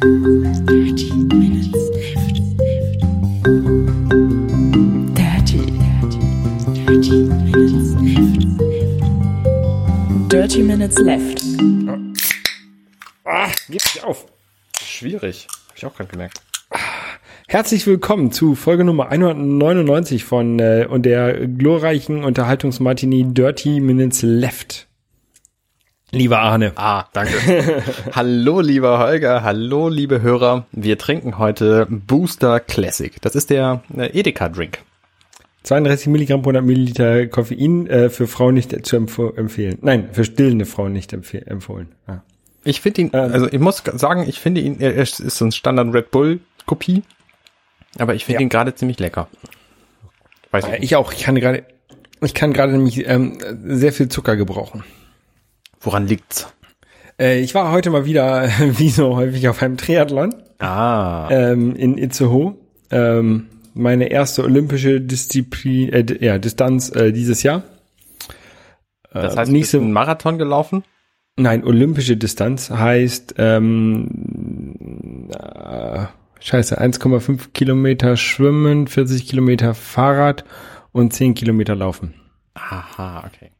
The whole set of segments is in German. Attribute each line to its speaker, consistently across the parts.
Speaker 1: Dirty Minutes Left. Minutes Left. Left.
Speaker 2: Ah, gib nicht auf. Schwierig. Hab ich auch gerade gemerkt.
Speaker 3: Herzlich willkommen zu Folge Nummer 199 von äh, und der glorreichen Unterhaltungsmartini Dirty Minutes Left. Lieber Arne.
Speaker 2: Ah, danke. hallo, lieber Holger. Hallo, liebe Hörer. Wir trinken heute Booster Classic. Das ist der äh, Edeka-Drink.
Speaker 3: 32 Milligramm pro 100 Milliliter Koffein äh, für Frauen nicht zu empf empfehlen. Nein, für stillende Frauen nicht empfohlen. Ja.
Speaker 2: Ich finde ihn, also ich muss sagen, ich finde ihn, er ist so ein Standard Red Bull Kopie, aber ich finde
Speaker 3: Ja.
Speaker 2: ihn gerade ziemlich lecker. Weiß ich, nicht.
Speaker 3: Ich auch. Ich kann gerade, ich kann gerade nämlich ähm, sehr viel Zucker gebrauchen.
Speaker 2: Woran liegt's?
Speaker 3: Äh, ich war heute mal wieder, wie so häufig, auf einem Triathlon
Speaker 2: Ah,
Speaker 3: ähm, in Itzehoe. Ähm, meine erste olympische Disziplin, äh, ja, Distanz äh, dieses Jahr.
Speaker 2: das
Speaker 3: äh,
Speaker 2: heißt, du bist
Speaker 3: nächste-
Speaker 2: einen Marathon gelaufen?
Speaker 3: Nein, olympische Distanz heißt, ähm, äh, scheiße, 1,5 Kilometer schwimmen, 40 Kilometer Fahrrad und 10 Kilometer laufen.
Speaker 2: Aha, okay.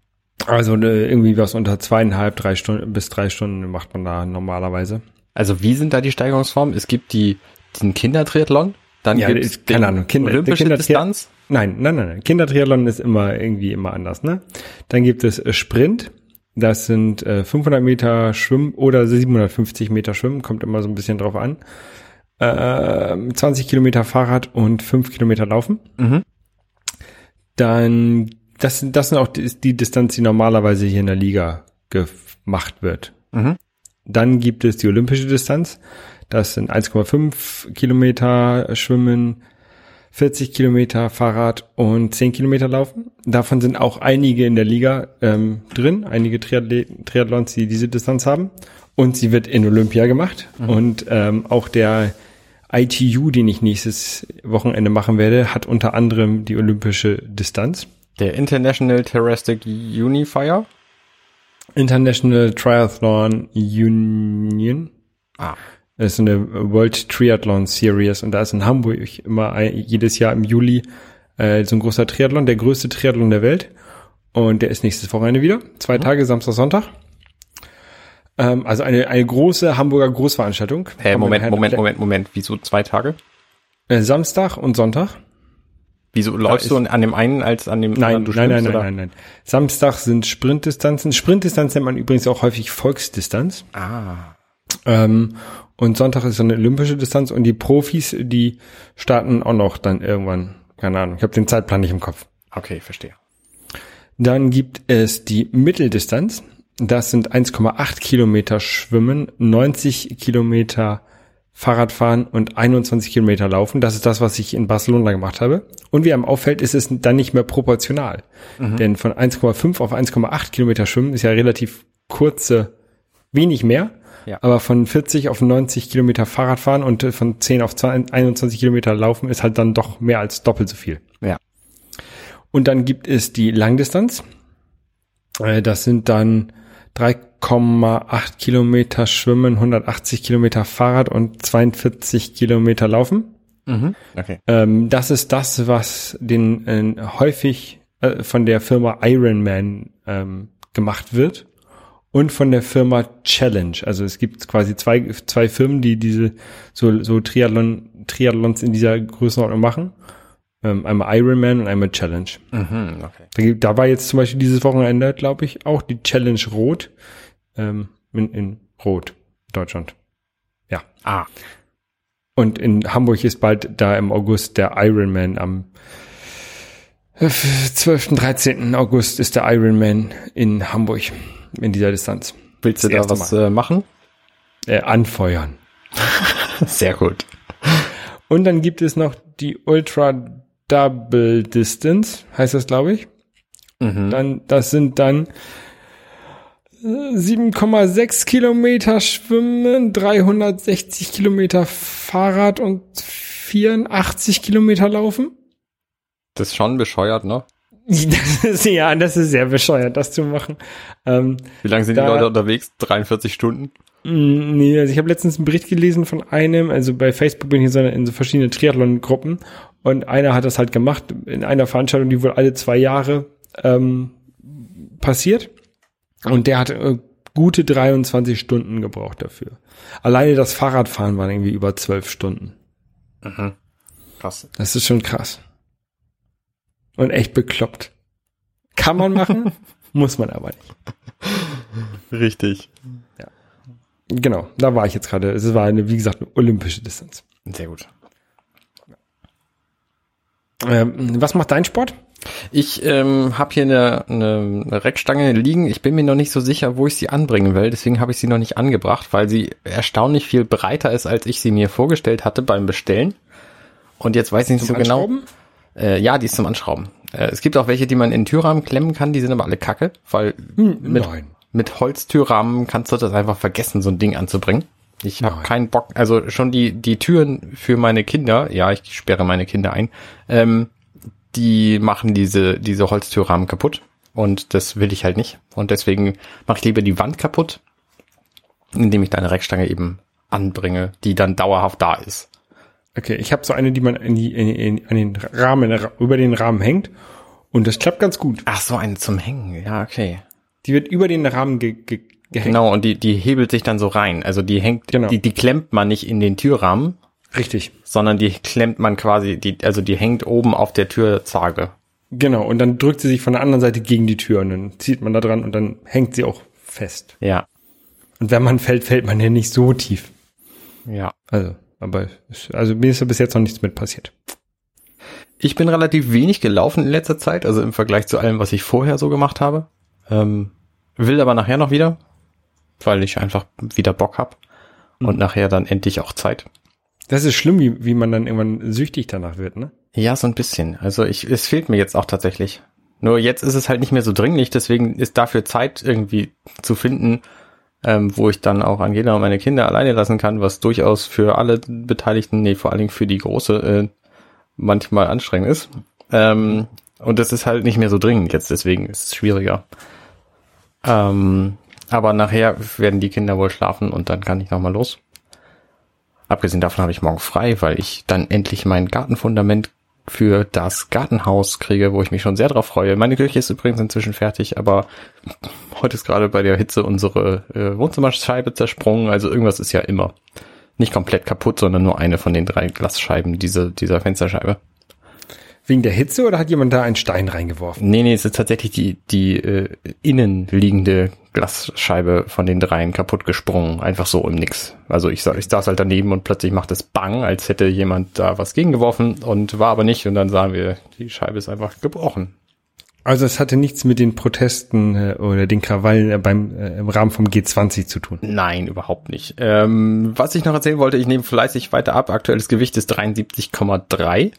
Speaker 3: Also äh, irgendwie was unter zweieinhalb, drei Stunden bis drei Stunden macht man da normalerweise.
Speaker 2: Also wie sind da die Steigerungsformen? Es gibt die, den Kindertriathlon, dann
Speaker 3: Ja,
Speaker 2: gibt es
Speaker 3: keine Ahnung, Kinder- der
Speaker 2: olympische
Speaker 3: Kindertria-
Speaker 2: Distanz.
Speaker 3: Nein, nein, nein, nein. Kindertriathlon ist immer irgendwie immer anders, ne? Dann gibt es äh, Sprint. Das sind äh, 500 Meter Schwimmen oder 750 Meter Schwimmen, kommt immer so ein bisschen drauf an. Ähm, 20 Kilometer Fahrrad und 5 Kilometer Laufen.
Speaker 2: Mhm.
Speaker 3: Dann, das, sind- das sind auch die, die Distanz, die normalerweise hier in der Liga gemacht wird.
Speaker 2: Mhm.
Speaker 3: Dann gibt es die olympische Distanz. Das sind 1,5 Kilometer Schwimmen, 40 Kilometer Fahrrad und 10 Kilometer Laufen. Davon sind auch einige in der Liga ähm, drin, einige Triathle Triathlons, die diese Distanz haben. Und sie wird in Olympia gemacht. Und ähm, auch der ITU, den ich nächstes Wochenende machen werde, hat unter anderem die olympische Distanz.
Speaker 2: Der International Terrestic Unifier.
Speaker 3: International Triathlon Union.
Speaker 2: Ah.
Speaker 3: Das ist eine World Triathlon Series und da ist in Hamburg immer ein, jedes Jahr im Juli äh, so ein großer Triathlon, der größte Triathlon der Welt. Und der ist nächstes Wochenende wieder. Zwei Tage, Samstag, Sonntag. Ähm, also eine, eine große Hamburger Großveranstaltung.
Speaker 2: Hey, Moment, Moment, Moment, Moment. Wieso zwei Tage?
Speaker 3: Äh, Samstag und Sonntag.
Speaker 2: Wieso läufst du an dem einen als an dem
Speaker 3: Nein,
Speaker 2: anderen du
Speaker 3: nein, nein, nein,
Speaker 2: oder?
Speaker 3: nein, nein. Samstag sind Sprintdistanzen. Sprintdistanz nennt man übrigens auch häufig Volksdistanz.
Speaker 2: Ah.
Speaker 3: Ähm, und Sonntag ist so eine olympische Distanz und die Profis, die starten auch noch dann irgendwann. Keine Ahnung, ich habe den Zeitplan nicht im Kopf.
Speaker 2: Okay, verstehe.
Speaker 3: Dann gibt es die Mitteldistanz. Das sind 1,8 Kilometer Schwimmen, 90 Kilometer Fahrradfahren und 21 Kilometer Laufen. Das ist das, was ich in Barcelona gemacht habe. Und wie einem auffällt, ist es dann nicht mehr proportional. Denn von 1,5 auf 1,8 Kilometer Schwimmen ist ja relativ kurze, wenig mehr.
Speaker 2: Ja.
Speaker 3: Aber von 40 auf 90 Kilometer Fahrradfahren und äh, von 10 auf 20 21 Kilometer Laufen ist halt dann doch mehr als doppelt so viel.
Speaker 2: Ja.
Speaker 3: Und dann gibt es die Langdistanz. Äh, Das sind dann 3,8 Kilometer Schwimmen, 180 Kilometer Fahrrad und 42 Kilometer Laufen.
Speaker 2: Mhm. Okay.
Speaker 3: Ähm, das ist das, was den äh, häufig äh, von der Firma Ironman ähm, gemacht wird und von der Firma Challenge. Also es gibt quasi zwei, zwei Firmen, die diese so, so Triathlon, Triathlons in dieser Größenordnung machen. Ähm, einmal Ironman und einmal Challenge.
Speaker 2: Mhm, okay.
Speaker 3: Da, da war jetzt zum Beispiel dieses Wochenende, glaube ich, auch die Challenge Rot ähm, in, in Rot, Deutschland. Ja.
Speaker 2: Ah.
Speaker 3: Und in Hamburg ist bald da im August der Ironman am äh, 12. 13. August ist der Ironman in Hamburg in dieser Distanz.
Speaker 2: Willst du
Speaker 3: Das
Speaker 2: da
Speaker 3: erste
Speaker 2: was äh, machen?
Speaker 3: Äh, anfeuern.
Speaker 2: Sehr gut.
Speaker 3: Und dann gibt es noch die Ultra Double Distance, heißt das, glaube ich.
Speaker 2: Mhm.
Speaker 3: Dann, das sind dann äh, 7,6 Kilometer Schwimmen, 360 Kilometer Fahrrad und 84 Kilometer Laufen.
Speaker 2: Das ist schon bescheuert, ne?
Speaker 3: Das ist, ja, das ist sehr bescheuert, das zu machen. Ähm,
Speaker 2: Wie lange sind
Speaker 3: Da-
Speaker 2: die Leute unterwegs? 43 Stunden?
Speaker 3: Mm, Nee, also ich habe letztens einen Bericht gelesen von einem, also bei Facebook bin ich in so, in so verschiedene Triathlon-Gruppen und einer hat das halt gemacht in einer Veranstaltung, die wohl alle zwei Jahre ähm, passiert und der hat äh, gute 23 Stunden gebraucht dafür. Alleine das Fahrradfahren waren irgendwie über zwölf Stunden.
Speaker 2: Krass.
Speaker 3: Das ist schon krass. Und echt bekloppt. Kann man machen, muss man aber nicht.
Speaker 2: Richtig.
Speaker 3: Genau, da war ich jetzt gerade. Es war eine, wie gesagt, eine olympische Distanz.
Speaker 2: Sehr gut.
Speaker 3: Ähm, was macht dein Sport?
Speaker 2: Ich ähm, habe hier eine, eine Reckstange liegen. Ich bin mir noch nicht so sicher, wo ich sie anbringen will. Deswegen habe ich sie noch nicht angebracht, weil sie erstaunlich viel breiter ist, als ich sie mir vorgestellt hatte beim Bestellen. Und jetzt weiß ich nicht
Speaker 3: Zum
Speaker 2: so genau. Äh, ja, die ist zum Anschrauben. Äh, es gibt auch welche, die man in den Türrahmen klemmen kann. Die sind aber alle kacke, weil mit,
Speaker 3: nein.
Speaker 2: Mit Holztürrahmen kannst du das einfach vergessen, so ein Ding anzubringen. Ich habe keinen Bock. Also schon die die Türen für meine Kinder. Ja, ich sperre meine Kinder ein. Ähm, die machen diese, diese Holztürrahmen kaputt. Und das will ich halt nicht. Und deswegen mache ich lieber die Wand kaputt, indem ich da eine Reckstange eben anbringe, die dann dauerhaft da ist.
Speaker 3: Okay, ich habe so eine, die man in die, in, in, an den Rahmen, über den Rahmen hängt. Und das klappt ganz gut.
Speaker 2: Ach, so eine zum Hängen. Ja, okay.
Speaker 3: Die wird über den Rahmen ge, ge, gehängt.
Speaker 2: Genau, und die, die hebelt sich dann so rein. Also die hängt,
Speaker 3: Genau.
Speaker 2: die, die klemmt man nicht in den Türrahmen,
Speaker 3: Richtig.
Speaker 2: sondern die klemmt man quasi, die, also die hängt oben auf der Türzage.
Speaker 3: Genau. Und dann drückt sie sich von der anderen Seite gegen die Tür und dann zieht man da dran und dann hängt sie auch fest.
Speaker 2: Ja,
Speaker 3: Und wenn man fällt, fällt man ja nicht so tief.
Speaker 2: ja.
Speaker 3: Also, aber, also mir ist ja bis jetzt noch nichts mit passiert.
Speaker 2: Ich bin relativ wenig gelaufen in letzter Zeit, also im Vergleich zu allem, was ich vorher so gemacht habe. Ähm, will aber nachher noch wieder, weil ich einfach wieder Bock hab und nachher dann endlich auch Zeit.
Speaker 3: Das ist schlimm, wie, wie man dann irgendwann süchtig danach wird, ne?
Speaker 2: Ja, so ein bisschen. Also ich, es fehlt mir jetzt auch tatsächlich. Nur jetzt ist es halt nicht mehr so dringlich, deswegen ist dafür Zeit irgendwie zu finden, ähm, wo ich dann auch Angela und meine Kinder alleine lassen kann, was durchaus für alle Beteiligten, nee, vor allen Dingen für die Große, äh, manchmal anstrengend ist. Ähm, und das ist halt nicht mehr so dringend jetzt, deswegen ist es schwieriger. Ähm, aber nachher werden die Kinder wohl schlafen und dann kann ich nochmal los. Abgesehen davon habe ich morgen frei, weil ich dann endlich mein Gartenfundament für das Gartenhaus kriege, wo ich mich schon sehr drauf freue. Meine Küche ist übrigens inzwischen fertig, aber heute ist gerade bei der Hitze unsere äh, Wohnzimmerscheibe zersprungen, also irgendwas ist ja immer. Nicht komplett kaputt, sondern nur eine von den drei Glasscheiben diese, dieser Fensterscheibe.
Speaker 3: Wegen der Hitze oder hat jemand da einen Stein reingeworfen?
Speaker 2: Nee, nee, es ist tatsächlich die, die äh, innen liegende Glasscheibe von den dreien kaputt gesprungen. Einfach so im Nix. Also ich, ich saß halt daneben und plötzlich macht es Bang, als hätte jemand da was gegengeworfen und war aber nicht. Und dann sahen wir, die Scheibe ist einfach gebrochen.
Speaker 3: Also es hatte nichts mit den Protesten äh, oder den Krawallen äh, beim äh, im Rahmen vom G20 zu tun.
Speaker 2: Nein, überhaupt nicht. Ähm, was ich noch erzählen wollte, ich nehme fleißig weiter ab. Aktuelles Gewicht ist 73,3.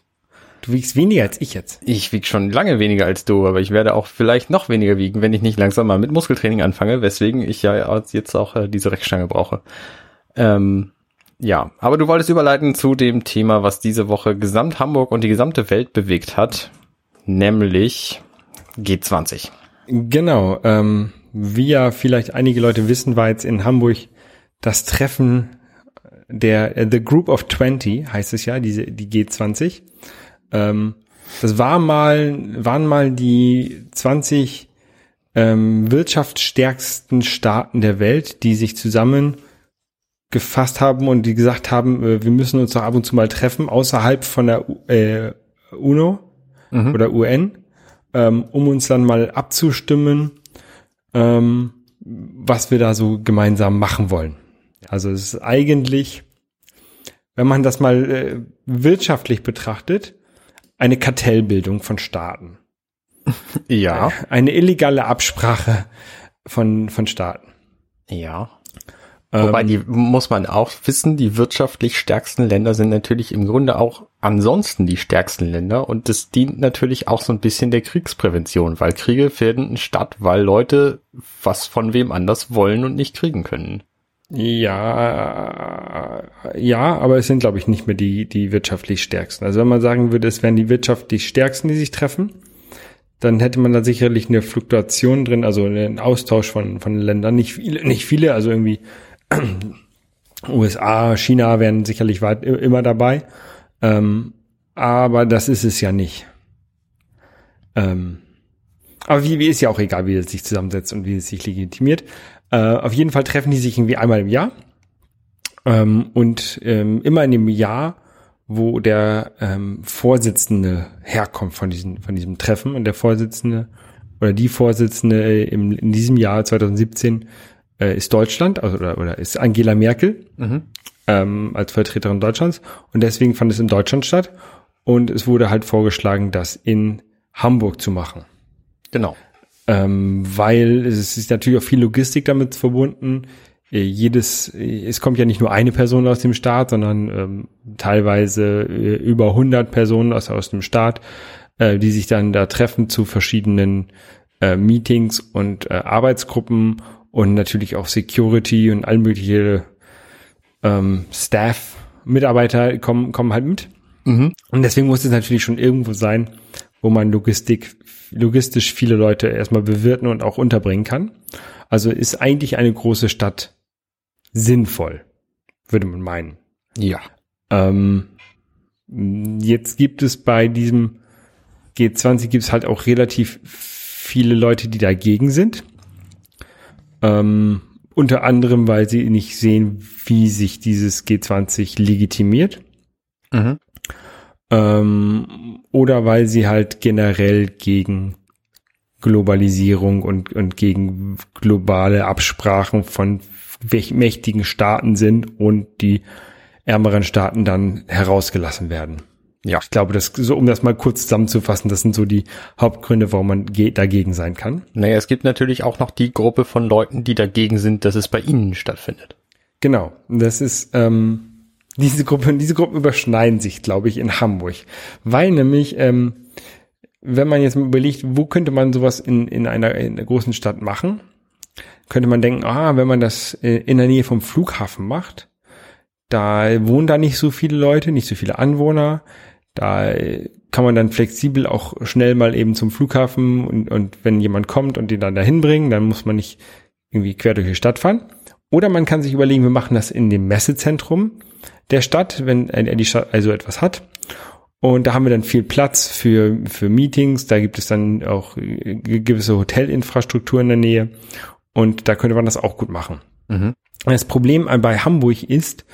Speaker 3: Du wiegst weniger als ich jetzt.
Speaker 2: Ich wieg schon lange weniger als du, aber ich werde auch vielleicht noch weniger wiegen, wenn ich nicht langsam mal mit Muskeltraining anfange, weswegen ich ja jetzt auch äh, diese Reckstange brauche. Ähm, ja, aber du wolltest überleiten zu dem Thema, was diese Woche gesamt Hamburg und die gesamte Welt bewegt hat, nämlich G20.
Speaker 3: Genau. Ähm, wie ja vielleicht einige Leute wissen, war jetzt in Hamburg das Treffen der äh, The Group of 20 heißt es ja, diese die G20. Ähm, das war mal waren mal die 20 ähm, wirtschaftsstärksten Staaten der Welt, die sich zusammen gefasst haben und die gesagt haben, äh, wir müssen uns doch ab und zu mal treffen außerhalb von der U äh, UNO oder UN, ähm, um uns dann mal abzustimmen, ähm, was wir da so gemeinsam machen wollen. Also es ist eigentlich, wenn man das mal äh, wirtschaftlich betrachtet, eine Kartellbildung von Staaten.
Speaker 2: Ja,
Speaker 3: Eine illegale Absprache von, von Staaten.
Speaker 2: ja. Wobei die muss man auch wissen, die wirtschaftlich stärksten Länder sind natürlich im Grunde auch ansonsten die stärksten Länder und das dient natürlich auch so ein bisschen der Kriegsprävention, weil Kriege finden statt, weil Leute was von wem anders wollen und nicht kriegen können.
Speaker 3: Ja, ja, aber es sind, glaube ich, nicht mehr die, die wirtschaftlich stärksten. Also wenn man sagen würde, es wären die wirtschaftlich stärksten, die sich treffen, dann hätte man da sicherlich eine Fluktuation drin, also einen Austausch von, von Ländern. Nicht viele, nicht viele, also irgendwie USA, China wären sicherlich weit, immer dabei. Ähm, aber das ist es ja nicht. Ähm, aber wie, wie ist ja auch egal, wie es sich zusammensetzt und wie es sich legitimiert. Äh, auf jeden Fall treffen die sich irgendwie einmal im Jahr. Ähm, und ähm, immer in dem Jahr, wo der ähm, Vorsitzende herkommt von diesem, von diesem Treffen. Und der Vorsitzende oder die Vorsitzende im, in diesem Jahr 2017 äh, ist Deutschland, also oder, oder ist Angela Merkel
Speaker 2: Mhm.
Speaker 3: ähm, als Vertreterin Deutschlands. Und deswegen fand es in Deutschland statt. Und es wurde halt vorgeschlagen, das in Hamburg zu machen.
Speaker 2: Genau.
Speaker 3: Ähm, weil es ist natürlich auch viel Logistik damit verbunden. Äh, Jedes, äh, es kommt ja nicht nur eine Person aus dem Staat, sondern ähm, teilweise äh, über 100 Personen aus, aus dem Staat, äh, die sich dann da treffen zu verschiedenen äh, Meetings und Arbeitsgruppen und natürlich auch Security und all mögliche ähm, Staff, Mitarbeiter kommen, kommen halt mit.
Speaker 2: Mhm.
Speaker 3: Und deswegen muss es natürlich schon irgendwo sein, wo man Logistik, logistisch viele Leute erstmal bewirten und auch unterbringen kann. Also ist eigentlich eine große Stadt sinnvoll, würde man meinen.
Speaker 2: Ja.
Speaker 3: Ähm, jetzt gibt es bei diesem G20 gibt es halt auch relativ viele Leute, die dagegen sind. Ähm, unter anderem, weil sie nicht sehen, wie sich dieses G20 legitimiert.
Speaker 2: Mhm.
Speaker 3: Ähm, oder weil sie halt generell gegen Globalisierung und, und gegen globale Absprachen von mächtigen Staaten sind und die ärmeren Staaten dann herausgelassen werden.
Speaker 2: Ja.
Speaker 3: Ich glaube, das, so, um das mal kurz zusammenzufassen, das sind so die Hauptgründe, warum man ge dagegen sein kann.
Speaker 2: Naja, es gibt natürlich auch noch die Gruppe von Leuten, die dagegen sind, dass es bei ihnen stattfindet.
Speaker 3: Genau. Das ist, ähm, diese Gruppe, diese Gruppen überschneiden sich, glaube ich, in Hamburg. Weil nämlich, ähm, wenn man jetzt überlegt, wo könnte man sowas in, in, einer, in einer großen Stadt machen, könnte man denken, ah, wenn man das äh, in der Nähe vom Flughafen macht, da wohnen da nicht so viele Leute, nicht so viele Anwohner, da äh, kann man dann flexibel auch schnell mal eben zum Flughafen und, und wenn jemand kommt und den dann dahin bringen, dann muss man nicht irgendwie quer durch die Stadt fahren. Oder man kann sich überlegen, wir machen das in dem Messezentrum der Stadt, wenn äh, die Stadt also etwas hat. Und da haben wir dann viel Platz für, für Meetings. Da gibt es dann auch äh, gewisse Hotelinfrastruktur in der Nähe. Und da könnte man das auch gut machen.
Speaker 2: Mhm.
Speaker 3: Das Problem bei Hamburg ist,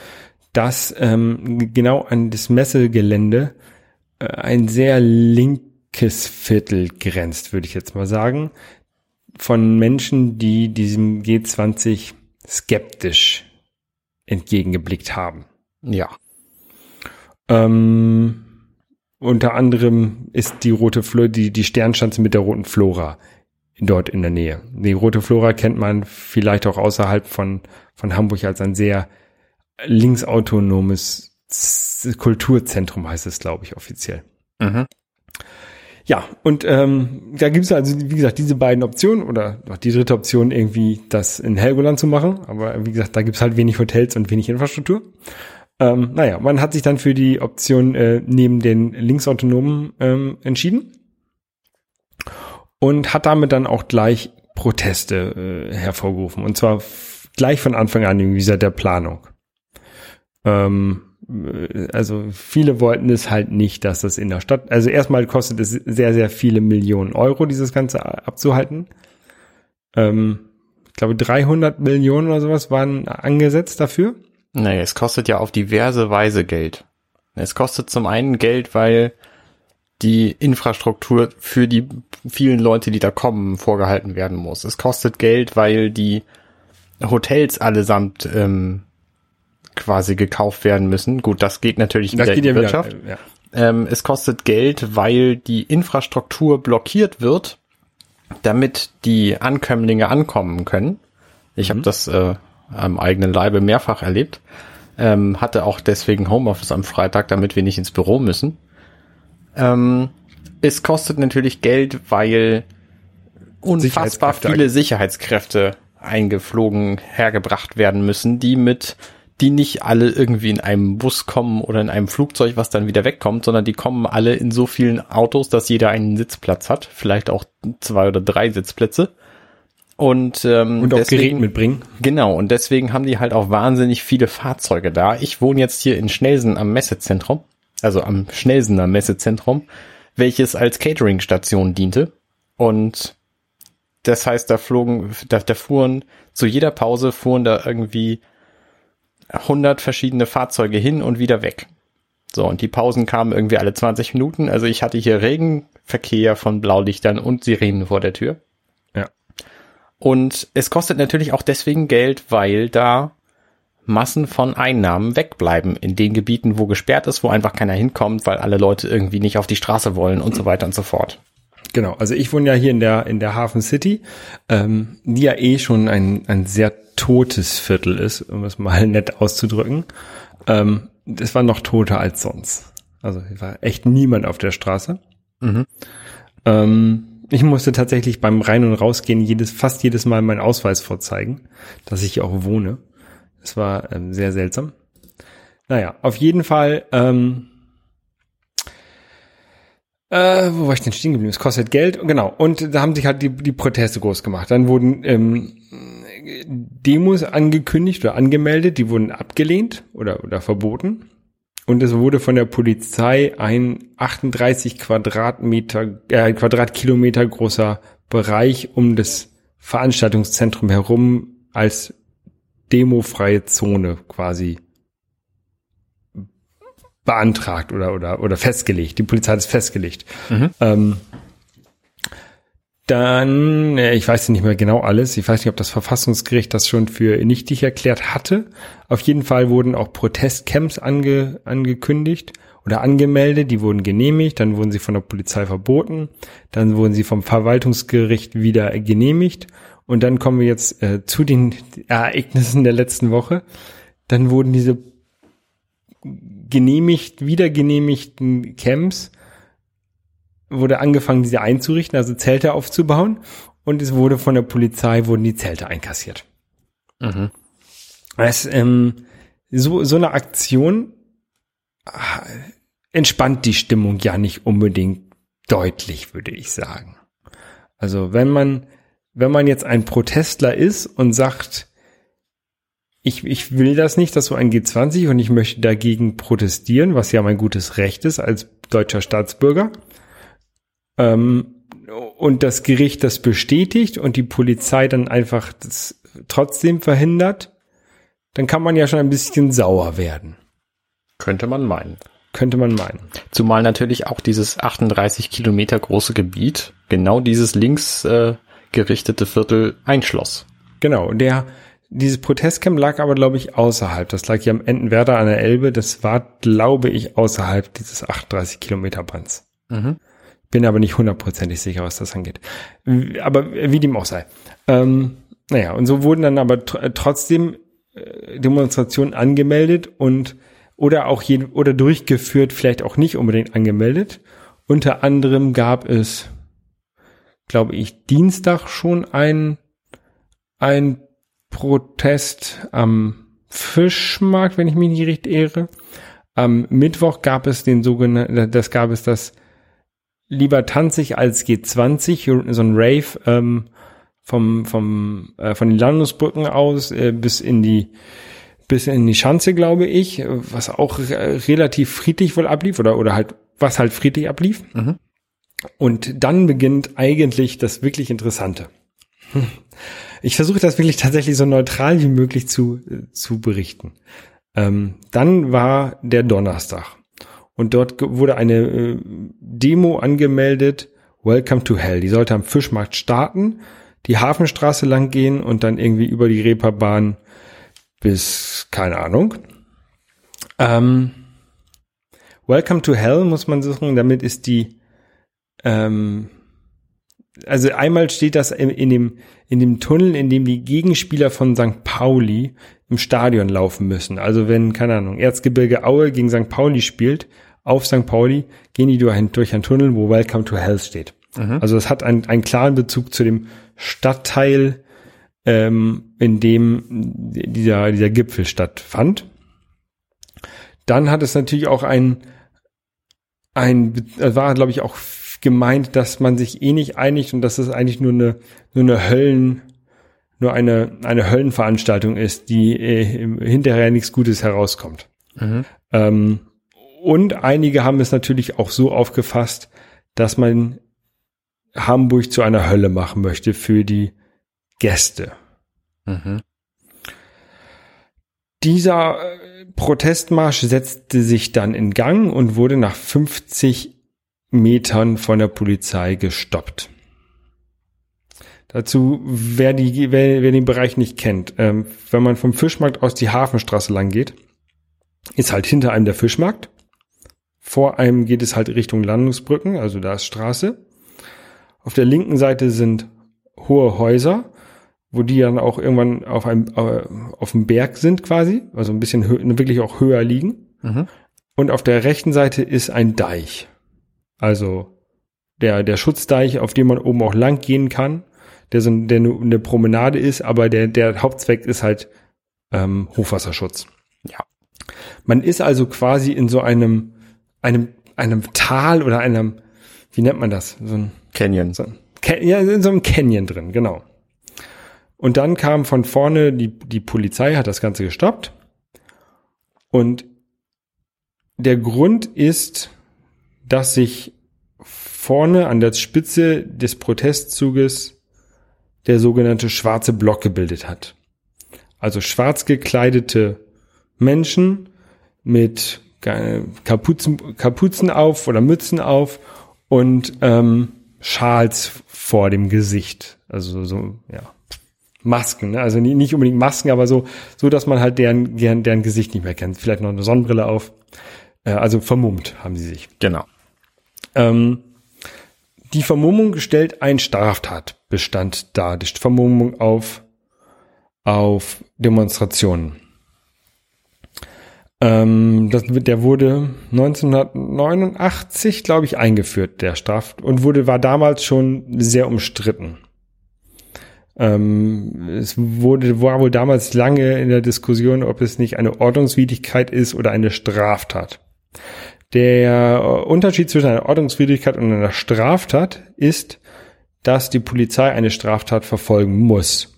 Speaker 3: dass ähm, genau an das Messegelände äh, ein sehr linkes Viertel grenzt, würde ich jetzt mal sagen, von Menschen, die diesem G20 skeptisch entgegengeblickt haben.
Speaker 2: Ja.
Speaker 3: Ähm, unter anderem ist die rote Flora, die, die Sternschanze mit der roten Flora dort in der Nähe. Die rote Flora kennt man vielleicht auch außerhalb von, von Hamburg als ein sehr linksautonomes Kulturzentrum heißt es, glaube ich, offiziell.
Speaker 2: Mhm.
Speaker 3: Ja, und ähm, da gibt es also, wie gesagt, diese beiden Optionen oder noch die dritte Option, irgendwie das in Helgoland zu machen. Aber wie gesagt, da gibt es halt wenig Hotels und wenig Infrastruktur. Ähm, naja, man hat sich dann für die Option äh, neben den Linksautonomen ähm, entschieden und hat damit dann auch gleich Proteste äh, hervorgerufen. Und zwar gleich von Anfang an irgendwie seit der Planung. Ähm, äh, also viele wollten es halt nicht, dass das in der Stadt, also erstmal kostet es sehr, sehr viele Millionen Euro, dieses Ganze abzuhalten. Ähm, ich glaube 300 Millionen oder sowas waren angesetzt dafür.
Speaker 2: Naja, es kostet ja auf diverse Weise Geld. Es kostet zum einen Geld, weil die Infrastruktur für die vielen Leute, die da kommen, vorgehalten werden muss. Es kostet Geld, weil die Hotels allesamt ähm, quasi gekauft werden müssen. Gut, das geht natürlich wieder in die Wirtschaft.
Speaker 3: äh, ja.
Speaker 2: Ähm, es kostet Geld, weil die Infrastruktur blockiert wird, damit die Ankömmlinge ankommen können. Ich habe das äh, am eigenen Leibe mehrfach erlebt. Ähm, hatte auch deswegen Homeoffice am Freitag, damit wir nicht ins Büro müssen. Ähm, es kostet natürlich Geld, weil unfassbar
Speaker 3: Sicherheitskräfte
Speaker 2: viele Sicherheitskräfte eingeflogen hergebracht werden müssen, die mit die nicht alle irgendwie in einem Bus kommen oder in einem Flugzeug, was dann wieder wegkommt, sondern die kommen alle in so vielen Autos, dass jeder einen Sitzplatz hat, vielleicht auch zwei oder drei Sitzplätze. Und, ähm,
Speaker 3: Und auch
Speaker 2: deswegen,
Speaker 3: Gerät mitbringen.
Speaker 2: Genau, und deswegen haben die halt auch wahnsinnig viele Fahrzeuge da. Ich wohne jetzt hier in Schnelsen am Messezentrum, also am Schnelsener Messezentrum, welches als Catering-Station diente. Und das heißt, da flogen, da, da fuhren zu jeder Pause fuhren da irgendwie 100 verschiedene Fahrzeuge hin und wieder weg. So, und die Pausen kamen irgendwie alle 20 Minuten. Also ich hatte hier Regenverkehr von Blaulichtern und Sirenen vor der Tür. Und es kostet natürlich auch deswegen Geld, weil da Massen von Einnahmen wegbleiben in den Gebieten, wo gesperrt ist, wo einfach keiner hinkommt, weil alle Leute irgendwie nicht auf die Straße wollen und so weiter und so fort.
Speaker 3: Genau, also ich wohne ja hier in der in der Hafen City, ähm, die ja eh schon ein ein sehr totes Viertel ist, um es mal nett auszudrücken. Ähm, es war noch toter als sonst. Also hier war echt niemand auf der Straße. Ähm, ich musste tatsächlich beim Rein- und Rausgehen jedes, fast jedes Mal meinen Ausweis vorzeigen, dass ich hier auch wohne. Das war ähm, sehr seltsam. Naja, auf jeden Fall, ähm, äh, wo war ich denn stehen geblieben? Es kostet Geld, genau. Und da haben sich halt die, die Proteste groß gemacht. Dann wurden ähm, Demos angekündigt oder angemeldet, die wurden abgelehnt oder, oder verboten. Und es wurde von der Polizei ein 38 Quadratmeter, äh, Quadratkilometer großer Bereich um das Veranstaltungszentrum herum als demofreie Zone quasi beantragt oder, oder, oder festgelegt. Die Polizei hat es festgelegt. Ähm, dann, äh, ich weiß nicht mehr genau alles. Ich weiß nicht, ob das Verfassungsgericht das schon für nichtig erklärt hatte. Auf jeden Fall wurden auch Protestcamps ange, angekündigt oder angemeldet. Die wurden genehmigt. Dann wurden sie von der Polizei verboten. Dann wurden sie vom Verwaltungsgericht wieder genehmigt. Und dann kommen wir jetzt äh, zu den Ereignissen der letzten Woche. Dann wurden diese genehmigt, wieder genehmigten Camps wurde angefangen, diese einzurichten, also Zelte aufzubauen. Und es wurde von der Polizei, wurden die Zelte einkassiert.
Speaker 2: Mhm.
Speaker 3: Es, ähm, so, so eine Aktion ah, entspannt die Stimmung ja nicht unbedingt deutlich, würde ich sagen. Also wenn man, wenn man jetzt ein Protestler ist und sagt, ich, ich will das nicht, dass so ein G20 und ich möchte dagegen protestieren, was ja mein gutes Recht ist als deutscher Staatsbürger, ähm, und das Gericht das bestätigt und die Polizei dann einfach das trotzdem verhindert, dann kann man ja schon ein bisschen sauer werden.
Speaker 2: Könnte man meinen.
Speaker 3: Könnte man meinen.
Speaker 2: Zumal natürlich auch dieses 38 Kilometer große Gebiet genau dieses links äh, gerichtete Viertel einschloss.
Speaker 3: Genau, der, dieses Protestcamp lag aber, glaube ich, außerhalb. Das lag hier am Entenwerder an der Elbe. Das war, glaube ich, außerhalb dieses 38 Kilometer Bands.
Speaker 2: Mhm.
Speaker 3: Bin aber nicht hundertprozentig sicher, was das angeht. Aber wie dem auch sei. Ähm, naja, und so wurden dann aber tr trotzdem äh, Demonstrationen angemeldet und oder auch je, oder durchgeführt, vielleicht auch nicht unbedingt angemeldet. Unter anderem gab es, glaube ich, Dienstag schon ein, ein Protest am Fischmarkt, wenn ich mich nicht richtig irre. Am Mittwoch gab es den sogenannten, das gab es das lieber tanzig als G20, so ein Rave ähm, vom, vom, äh, von den Landungsbrücken aus äh, bis in die bis in die Schanze, glaube ich, was auch relativ friedlich wohl ablief oder, oder halt, was halt friedlich ablief.
Speaker 2: Mhm.
Speaker 3: Und dann beginnt eigentlich das wirklich Interessante. Ich versuche das wirklich tatsächlich so neutral wie möglich zu, äh, zu berichten. Ähm, dann war der Donnerstag und dort wurde eine äh, Demo angemeldet, Welcome to Hell. Die sollte am Fischmarkt starten, die Hafenstraße lang gehen und dann irgendwie über die Reeperbahn bis, keine Ahnung. Ähm, Welcome to Hell muss man suchen, damit ist die, ähm, also einmal steht das in, in dem, in dem Tunnel, in dem die Gegenspieler von St. Pauli im Stadion laufen müssen. Also wenn, keine Ahnung, Erzgebirge Aue gegen St. Pauli spielt, auf St. Pauli, gehen die durch, ein- durch einen Tunnel, wo Welcome to Hell steht. Also es hat einen, einen klaren Bezug zu dem Stadtteil, ähm, in dem dieser, dieser Gipfel stattfand. Dann hat es natürlich auch ein, ein, war, glaube ich, auch gemeint, dass man sich eh nicht einigt und dass es eigentlich nur eine, nur eine Höllen, nur eine, eine Höllenveranstaltung ist, die äh, hinterher nichts Gutes herauskommt.
Speaker 2: Mhm.
Speaker 3: Ähm, und einige haben es natürlich auch so aufgefasst, dass man Hamburg zu einer Hölle machen möchte für die Gäste.
Speaker 2: Mhm.
Speaker 3: Dieser äh, Protestmarsch setzte sich dann in Gang und wurde nach 50 Metern von der Polizei gestoppt. Dazu, wer, die, wer, wer den Bereich nicht kennt, ähm, wenn man vom Fischmarkt aus die Hafenstraße lang geht, ist halt hinter einem der Fischmarkt. Vor einem geht es halt Richtung Landungsbrücken, also da ist Straße. Auf der linken Seite sind hohe Häuser, wo die dann auch irgendwann auf einem äh, auf dem Berg sind quasi, also ein bisschen wirklich auch höher liegen.
Speaker 2: Mhm.
Speaker 3: Und auf der rechten Seite ist ein Deich. Also der, der Schutzdeich, auf dem man oben auch lang gehen kann, der so der nur eine Promenade ist, aber der, der Hauptzweck ist halt ähm, Hochwasserschutz.
Speaker 2: Ja.
Speaker 3: Man ist also quasi in so einem, einem, einem Tal oder einem, wie nennt man das? So ein,
Speaker 2: Canyon.
Speaker 3: so ein ja, in so einem Canyon drin, genau. Und dann kam von vorne die, die Polizei, hat das Ganze gestoppt. Und der Grund ist, dass sich vorne an der Spitze des Protestzuges der sogenannte schwarze Block gebildet hat. Also schwarz gekleidete Menschen mit Kapuzen, Kapuzen auf oder Mützen auf und ähm, Schals vor dem Gesicht. Also so, ja. Masken, ne? also nicht unbedingt Masken, aber so, so dass man halt deren, deren, deren Gesicht nicht mehr kennt. Vielleicht noch eine Sonnenbrille auf. Äh, also vermummt haben sie sich.
Speaker 2: Genau.
Speaker 3: Ähm, die Vermummung stellt einen Straftatbestand dar. Die Vermummung auf, auf Demonstrationen. Ähm, das, der wurde 1989, glaube ich, eingeführt, der Straf, und wurde, war damals schon sehr umstritten. Ähm, es wurde, war wohl damals lange in der Diskussion, ob es nicht eine Ordnungswidrigkeit ist oder eine Straftat. Der Unterschied zwischen einer Ordnungswidrigkeit und einer Straftat ist, dass die Polizei eine Straftat verfolgen muss.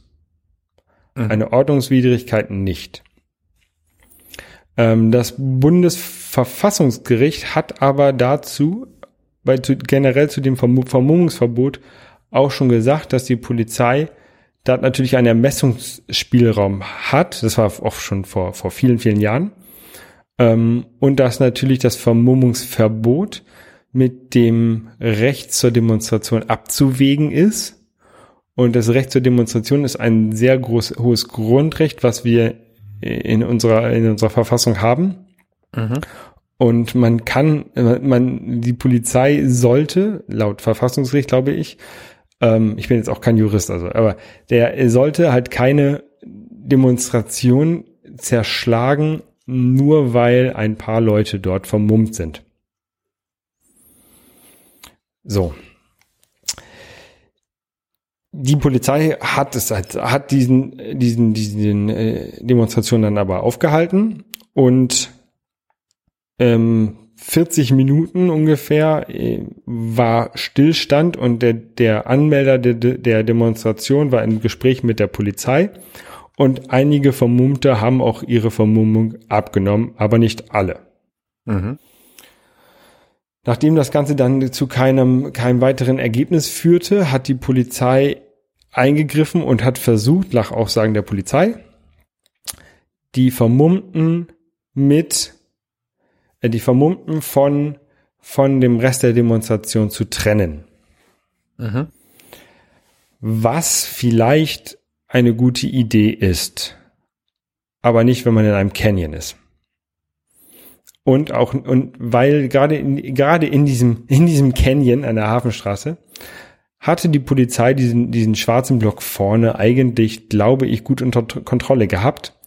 Speaker 2: Mhm.
Speaker 3: Eine Ordnungswidrigkeit nicht. Ähm, das Bundesverfassungsgericht hat aber dazu, bei, zu, generell zu dem Vermu Vermummungsverbot, auch schon gesagt, dass die Polizei da natürlich einen Ermessungsspielraum hat. Das war auch schon vor, vor vielen, vielen Jahren. Ähm, und dass natürlich das Vermummungsverbot mit dem Recht zur Demonstration abzuwägen ist. Und das Recht zur Demonstration ist ein sehr groß, hohes Grundrecht, was wir in unserer, in unserer Verfassung haben.
Speaker 2: Mhm.
Speaker 3: Und man kann, man, die Polizei sollte, laut Verfassungsgericht, glaube ich, ähm, ich bin jetzt auch kein Jurist, also, aber der sollte halt keine Demonstration zerschlagen, nur weil ein paar Leute dort vermummt sind. So. Die Polizei hat es halt, hat diesen, diesen, diesen äh, Demonstrationen dann aber aufgehalten und ähm, 40 Minuten ungefähr äh, war Stillstand und der, der Anmelder der, der Demonstration war im Gespräch mit der Polizei und einige Vermummte haben auch ihre Vermummung abgenommen, aber nicht alle.
Speaker 2: Mhm.
Speaker 3: Nachdem das Ganze dann zu keinem, keinem weiteren Ergebnis führte, hat die Polizei eingegriffen und hat versucht, nach Aussagen der Polizei, die Vermummten mit, äh, die Vermummten von, von dem Rest der Demonstration zu trennen.
Speaker 2: Mhm.
Speaker 3: Was vielleicht eine gute Idee ist, aber nicht, wenn man in einem Canyon ist. Und auch, und weil gerade in, gerade in diesem, in diesem Canyon an der Hafenstraße hatte die Polizei diesen, diesen schwarzen Block vorne eigentlich, glaube ich, gut unter Kontrolle gehabt.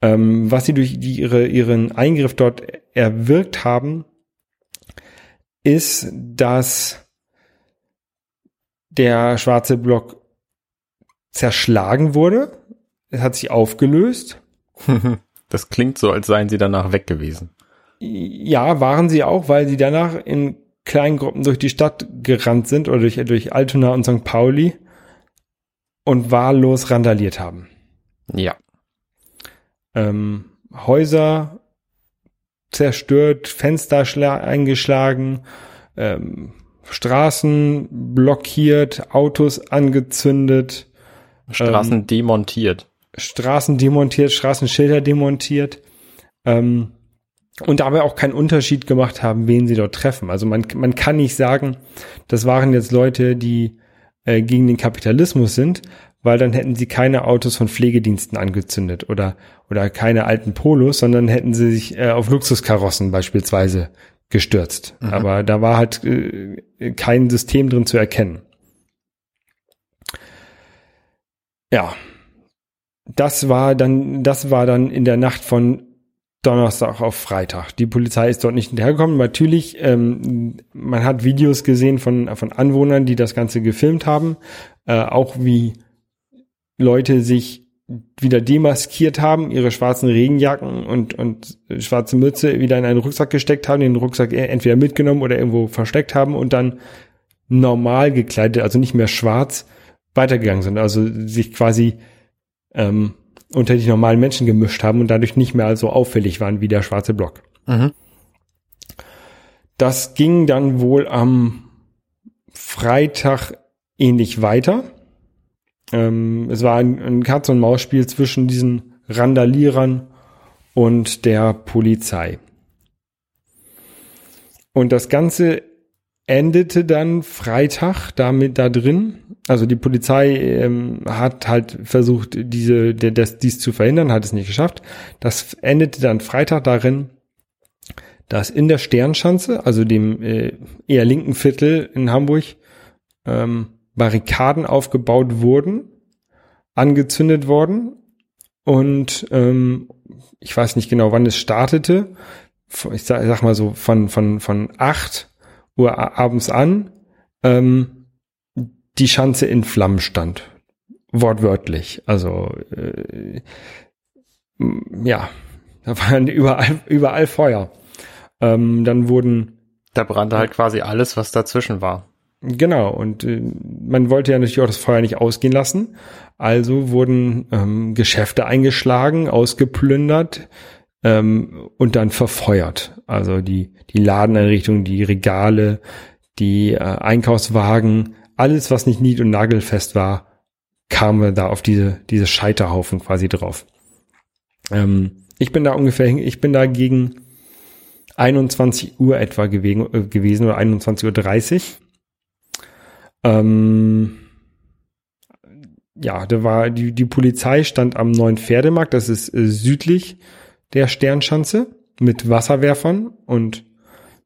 Speaker 3: Ähm, was sie durch die, ihre, ihren Eingriff dort erwirkt haben, ist, dass der schwarze Block zerschlagen wurde. Es hat sich aufgelöst.
Speaker 2: Das klingt so, als seien sie danach weg gewesen.
Speaker 3: Ja, waren sie auch, weil sie danach in kleinen Gruppen durch die Stadt gerannt sind oder durch, durch Altona und St. Pauli und wahllos randaliert haben.
Speaker 2: Ja.
Speaker 3: Ähm, Häuser zerstört, Fenster schla- eingeschlagen, ähm, Straßen blockiert, Autos angezündet,
Speaker 2: Straßen demontiert.
Speaker 3: Straßen demontiert, Straßenschilder demontiert ähm, und dabei auch keinen Unterschied gemacht haben, wen sie dort treffen. Also man, man kann nicht sagen, das waren jetzt Leute, die äh, gegen den Kapitalismus sind, weil dann hätten sie keine Autos von Pflegediensten angezündet oder, oder keine alten Polos, sondern hätten sie sich äh, auf Luxuskarossen beispielsweise gestürzt. Aber da war halt äh, kein System drin zu erkennen. Ja, das war dann, das war dann in der Nacht von Donnerstag auf Freitag. Die Polizei ist dort nicht hinterhergekommen. Natürlich, ähm, man hat Videos gesehen von, von Anwohnern, die das Ganze gefilmt haben, äh, auch wie Leute sich wieder demaskiert haben, ihre schwarzen Regenjacken und, und schwarze Mütze wieder in einen Rucksack gesteckt haben, den Rucksack e- entweder mitgenommen oder irgendwo versteckt haben und dann normal gekleidet, also nicht mehr schwarz, weitergegangen sind. Also sich quasi ähm, unter die normalen Menschen gemischt haben und dadurch nicht mehr so auffällig waren wie der schwarze Block.
Speaker 2: Mhm.
Speaker 3: Das ging dann wohl am Freitag ähnlich weiter. Ähm, es war ein, ein Katz- und Maus-Spiel zwischen diesen Randalierern und der Polizei. Und das Ganze endete dann Freitag damit da drin. Also die Polizei ähm, hat halt versucht, diese, der, das, dies zu verhindern, hat es nicht geschafft. Das endete dann Freitag darin, dass in der Sternschanze, also dem äh, eher linken Viertel in Hamburg, ähm, Barrikaden aufgebaut wurden, angezündet worden und ähm, ich weiß nicht genau, wann es startete. Ich sag, sag mal so von von von acht Uhr abends an ähm, die Schanze in Flammen stand, wortwörtlich. Also äh, ja, da waren überall überall Feuer. Ähm, dann wurden
Speaker 2: Da brannte halt quasi alles, was dazwischen war.
Speaker 3: Genau, und äh, man wollte ja natürlich auch das Feuer nicht ausgehen lassen. Also wurden ähm, Geschäfte eingeschlagen, ausgeplündert ähm, und dann verfeuert. Also die, die Ladeneinrichtungen, die Regale, die äh, Einkaufswagen, alles, was nicht nied- und nagelfest war, kam da auf diese, diese Scheiterhaufen quasi drauf. Ähm, ich bin da ungefähr, ich bin da gegen 21 Uhr etwa gewesen, äh, gewesen oder 21.30 Uhr. Ähm, ja, da war die, die Polizei stand am neuen Pferdemarkt, das ist äh, südlich der Sternschanze, mit Wasserwerfern und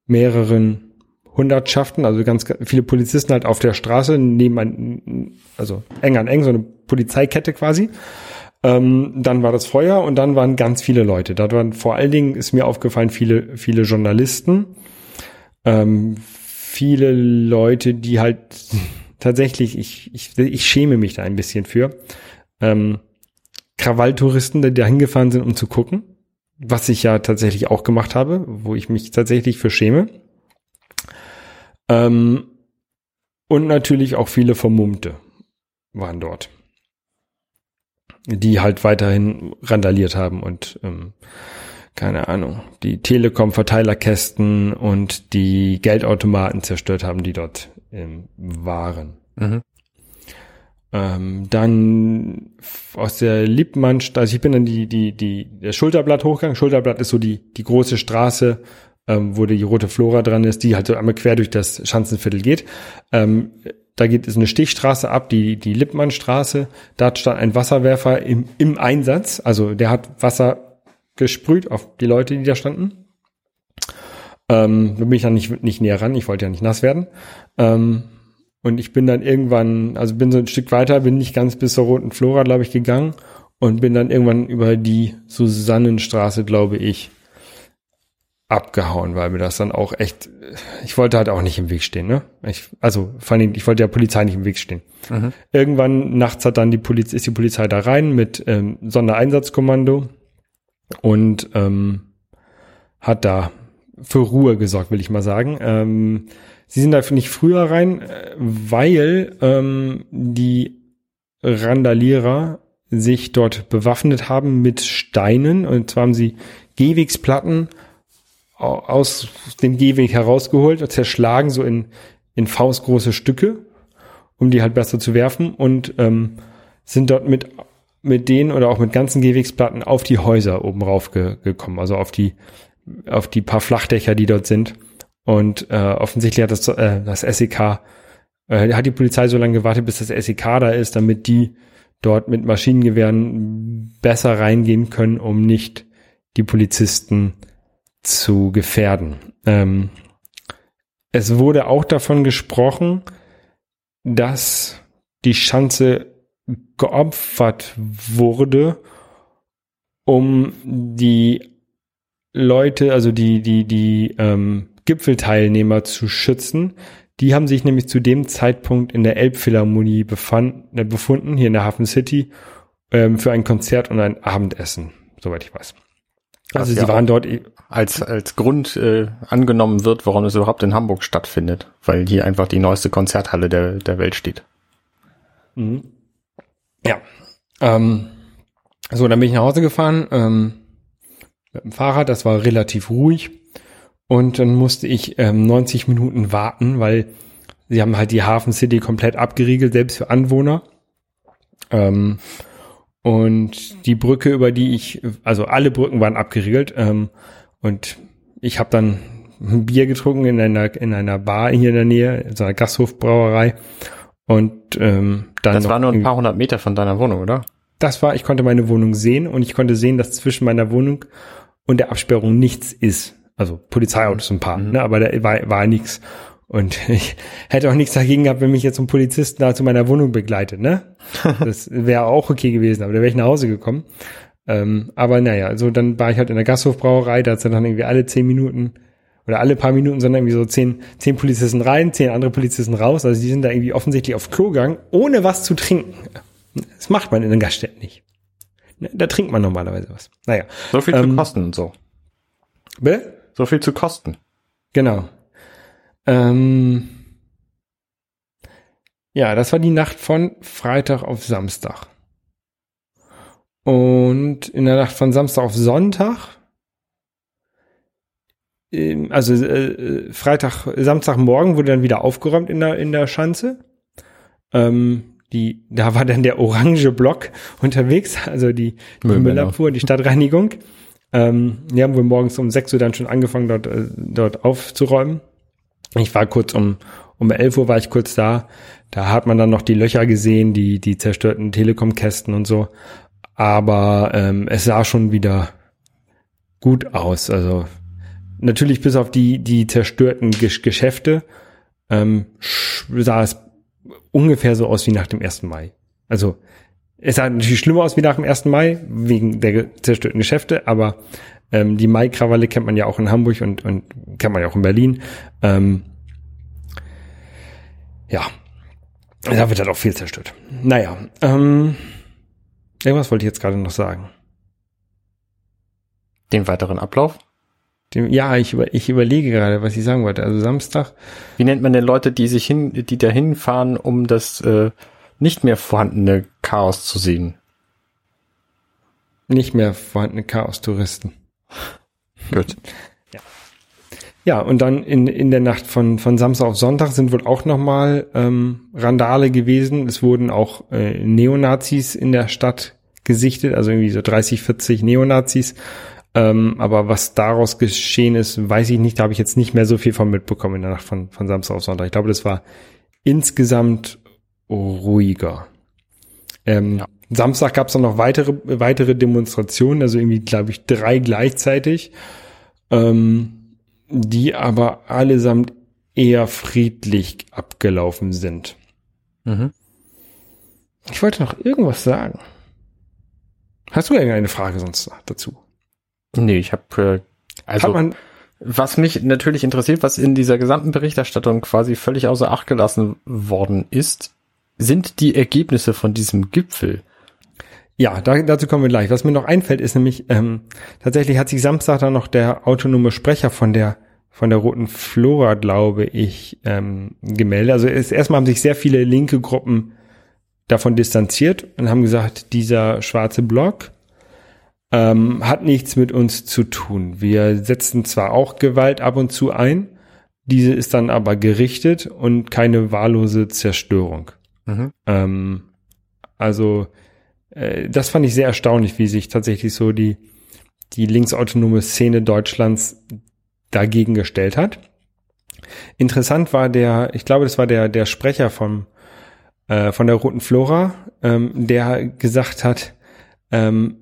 Speaker 3: mehreren Hundertschaften, also ganz viele Polizisten halt auf der Straße, neben ein, also eng an eng, so eine Polizeikette quasi. Ähm, dann war das Feuer und dann waren ganz viele Leute. Da waren vor allen Dingen, ist mir aufgefallen, viele, viele Journalisten, ähm, viele Leute, die halt tatsächlich, ich, ich, ich schäme mich da ein bisschen für, ähm, Krawalltouristen, die da hingefahren sind, um zu gucken, was ich ja tatsächlich auch gemacht habe, wo ich mich tatsächlich für schäme. Ähm, und natürlich auch viele Vermummte waren dort, die halt weiterhin randaliert haben und ähm, keine Ahnung, die Telekom-Verteilerkästen und die Geldautomaten zerstört haben, die dort ähm, waren.
Speaker 2: Mhm.
Speaker 3: Ähm, dann aus der Lippmannstraße, also ich bin dann die, die, die, der Schulterblatt hochgegangen. Schulterblatt ist so die, die große Straße, ähm, wo die rote Flora dran ist, die halt so einmal quer durch das Schanzenviertel geht. Ähm, da geht es eine Stichstraße ab, die, die Lippmannstraße. Da stand ein Wasserwerfer im, im Einsatz. Also der hat Wasser gesprüht auf die Leute, die da standen. Ähm, da bin ich dann nicht, nicht näher ran. Ich wollte ja nicht nass werden. Ähm, und ich bin dann irgendwann, also bin so ein Stück weiter, bin nicht ganz bis zur Roten Flora, glaube ich, gegangen und bin dann irgendwann über die Susannenstraße, glaube ich, abgehauen, weil mir das dann auch echt, ich wollte halt auch nicht im Weg stehen, ne? Ich, also vor allem, ich wollte der Polizei nicht im Weg stehen.
Speaker 2: Mhm.
Speaker 3: Irgendwann nachts hat dann die Polizei, ist die Polizei da rein mit ähm, Sondereinsatzkommando und ähm, hat da für Ruhe gesorgt, will ich mal sagen. Ähm, sie sind da nicht früher rein, äh, weil ähm, die Randalierer sich dort bewaffnet haben mit Steinen. Und zwar haben sie Gehwegsplatten aus dem Gehweg herausgeholt, zerschlagen so in, in faustgroße Stücke, um die halt besser zu werfen und ähm, sind dort mit, mit denen oder auch mit ganzen Gehwegsplatten auf die Häuser oben rauf ge gekommen, also auf die, auf die paar Flachdächer, die dort sind. Und äh, offensichtlich hat das, äh, das SEK, äh, hat die Polizei so lange gewartet, bis das SEK da ist, damit die dort mit Maschinengewehren besser reingehen können, um nicht die Polizisten zu gefährden. Ähm, es wurde auch davon gesprochen, dass die Schanze geopfert wurde, um die Leute, also die, die, die ähm, Gipfelteilnehmer zu schützen. Die haben sich nämlich zu dem Zeitpunkt in der Elbphilharmonie befand, äh, befunden, hier in der Hafen City, ähm, für ein Konzert und ein Abendessen, soweit ich weiß. Also sie waren dort,
Speaker 2: Als, als Grund äh, angenommen wird, warum es überhaupt in Hamburg stattfindet, weil hier einfach die neueste Konzerthalle der, der Welt steht.
Speaker 3: Ja. Ähm, so, dann bin ich nach Hause gefahren ähm, mit dem Fahrrad. Das war relativ ruhig. Und dann musste ich ähm, 90 Minuten warten, weil sie haben halt die Hafen City komplett abgeriegelt, selbst für Anwohner. Ähm, und die Brücke, über die ich, also alle Brücken waren abgeriegelt. Ähm, und ich habe dann ein Bier getrunken in einer, in einer Bar hier in der Nähe, in so einer Gasthofbrauerei. Und ähm, dann
Speaker 2: Das war nur ein paar hundert Meter von deiner Wohnung, oder?
Speaker 3: das war, ich konnte meine Wohnung sehen und ich konnte sehen, dass zwischen meiner Wohnung und der Absperrung nichts ist. Also Polizeiautos ein paar, ne, aber da war, war nichts. Und ich hätte auch nichts dagegen gehabt, wenn mich jetzt ein Polizist da zu meiner Wohnung begleitet, ne? Das wäre auch okay gewesen, aber da wäre ich nach Hause gekommen. Ähm, aber naja, also dann war ich halt in der Gasthofbrauerei, da hat dann irgendwie alle zehn Minuten oder alle paar Minuten sind irgendwie so zehn, zehn Polizisten rein, zehn andere Polizisten raus. Also die sind da irgendwie offensichtlich auf Klo gegangen, ohne was zu trinken. Das macht man in den Gaststätten nicht. Ne, Da trinkt man normalerweise was. Naja.
Speaker 2: So viel
Speaker 3: Ähm,
Speaker 2: zu kosten und so.
Speaker 3: Bitte?
Speaker 2: So viel zu kosten.
Speaker 3: Genau. Ähm, ja, das war die Nacht von Freitag auf Samstag. Und in der Nacht von Samstag auf Sonntag, ähm, also äh, Freitag, Samstagmorgen wurde dann wieder aufgeräumt in der, in der Schanze. Ähm, die, da war dann der orange Block unterwegs, also die, die. Müllabfuhr, die Stadtreinigung. Ähm, die haben wohl morgens um 6 Uhr dann schon angefangen, dort, äh, dort aufzuräumen. Ich war kurz um, um 11 Uhr war ich kurz da. Da hat man dann noch die Löcher gesehen, die, die zerstörten Telekom-Kästen und so. Aber ähm, es sah schon wieder gut aus. Also natürlich bis auf die, die zerstörten Gesch Geschäfte ähm, sah es ungefähr so aus wie nach dem 1. Mai. Also es sah natürlich schlimmer aus wie nach dem 1. Mai, wegen der zerstörten Geschäfte, aber ähm, die Mai-Krawalle kennt man ja auch in Hamburg und, und kennt man ja auch in Berlin. Ähm, ja, da wird halt auch viel zerstört. Naja, ähm, irgendwas wollte ich jetzt gerade noch sagen.
Speaker 2: Den weiteren Ablauf.
Speaker 3: Dem, ja, ich, über, ich überlege gerade, was ich sagen wollte. Also Samstag,
Speaker 2: Wie nennt man denn Leute, die sich hin, die da hinfahren, um das äh, nicht mehr vorhandene Chaos zu sehen?
Speaker 3: nicht mehr vorhandene Chaos-Touristen.
Speaker 2: Gut.
Speaker 3: Ja, und dann in, in der Nacht von, von Samstag auf Sonntag sind wohl auch nochmal ähm, Randale gewesen. Es wurden auch äh, Neonazis in der Stadt gesichtet, also irgendwie so 30, 40 Neonazis. Ähm, aber was daraus geschehen ist, weiß ich nicht. Da habe ich jetzt nicht mehr so viel von mitbekommen in der Nacht von, von Samstag auf Sonntag. Ich glaube, das war insgesamt ruhiger. Ähm,
Speaker 2: Ja.
Speaker 3: Samstag gab es dann noch weitere, weitere Demonstrationen, also irgendwie, glaube ich, drei gleichzeitig. Ähm, die aber allesamt eher friedlich abgelaufen sind.
Speaker 2: Mhm.
Speaker 3: Ich wollte noch irgendwas sagen. Hast du irgendeine Frage sonst dazu?
Speaker 2: Nee, ich habe äh, also was mich natürlich interessiert, was in dieser gesamten Berichterstattung quasi völlig außer Acht gelassen worden ist, sind die Ergebnisse von diesem Gipfel.
Speaker 3: Ja, da, dazu kommen wir gleich. Was mir noch einfällt, ist nämlich, ähm, tatsächlich hat sich Samstag dann noch der autonome Sprecher von der von der Roten Flora, glaube ich, ähm, gemeldet. Also es, erstmal haben sich sehr viele linke Gruppen davon distanziert und haben gesagt, dieser schwarze Block ähm, hat nichts mit uns zu tun. Wir setzen zwar auch Gewalt ab und zu ein, diese ist dann aber gerichtet und keine wahllose Zerstörung.
Speaker 2: Mhm.
Speaker 3: Ähm, also äh, das fand ich sehr erstaunlich, wie sich tatsächlich so die, die linksautonome Szene Deutschlands dagegen gestellt hat. Interessant war der, ich glaube, das war der, der Sprecher vom, äh, von der Roten Flora, ähm, der gesagt hat, ähm,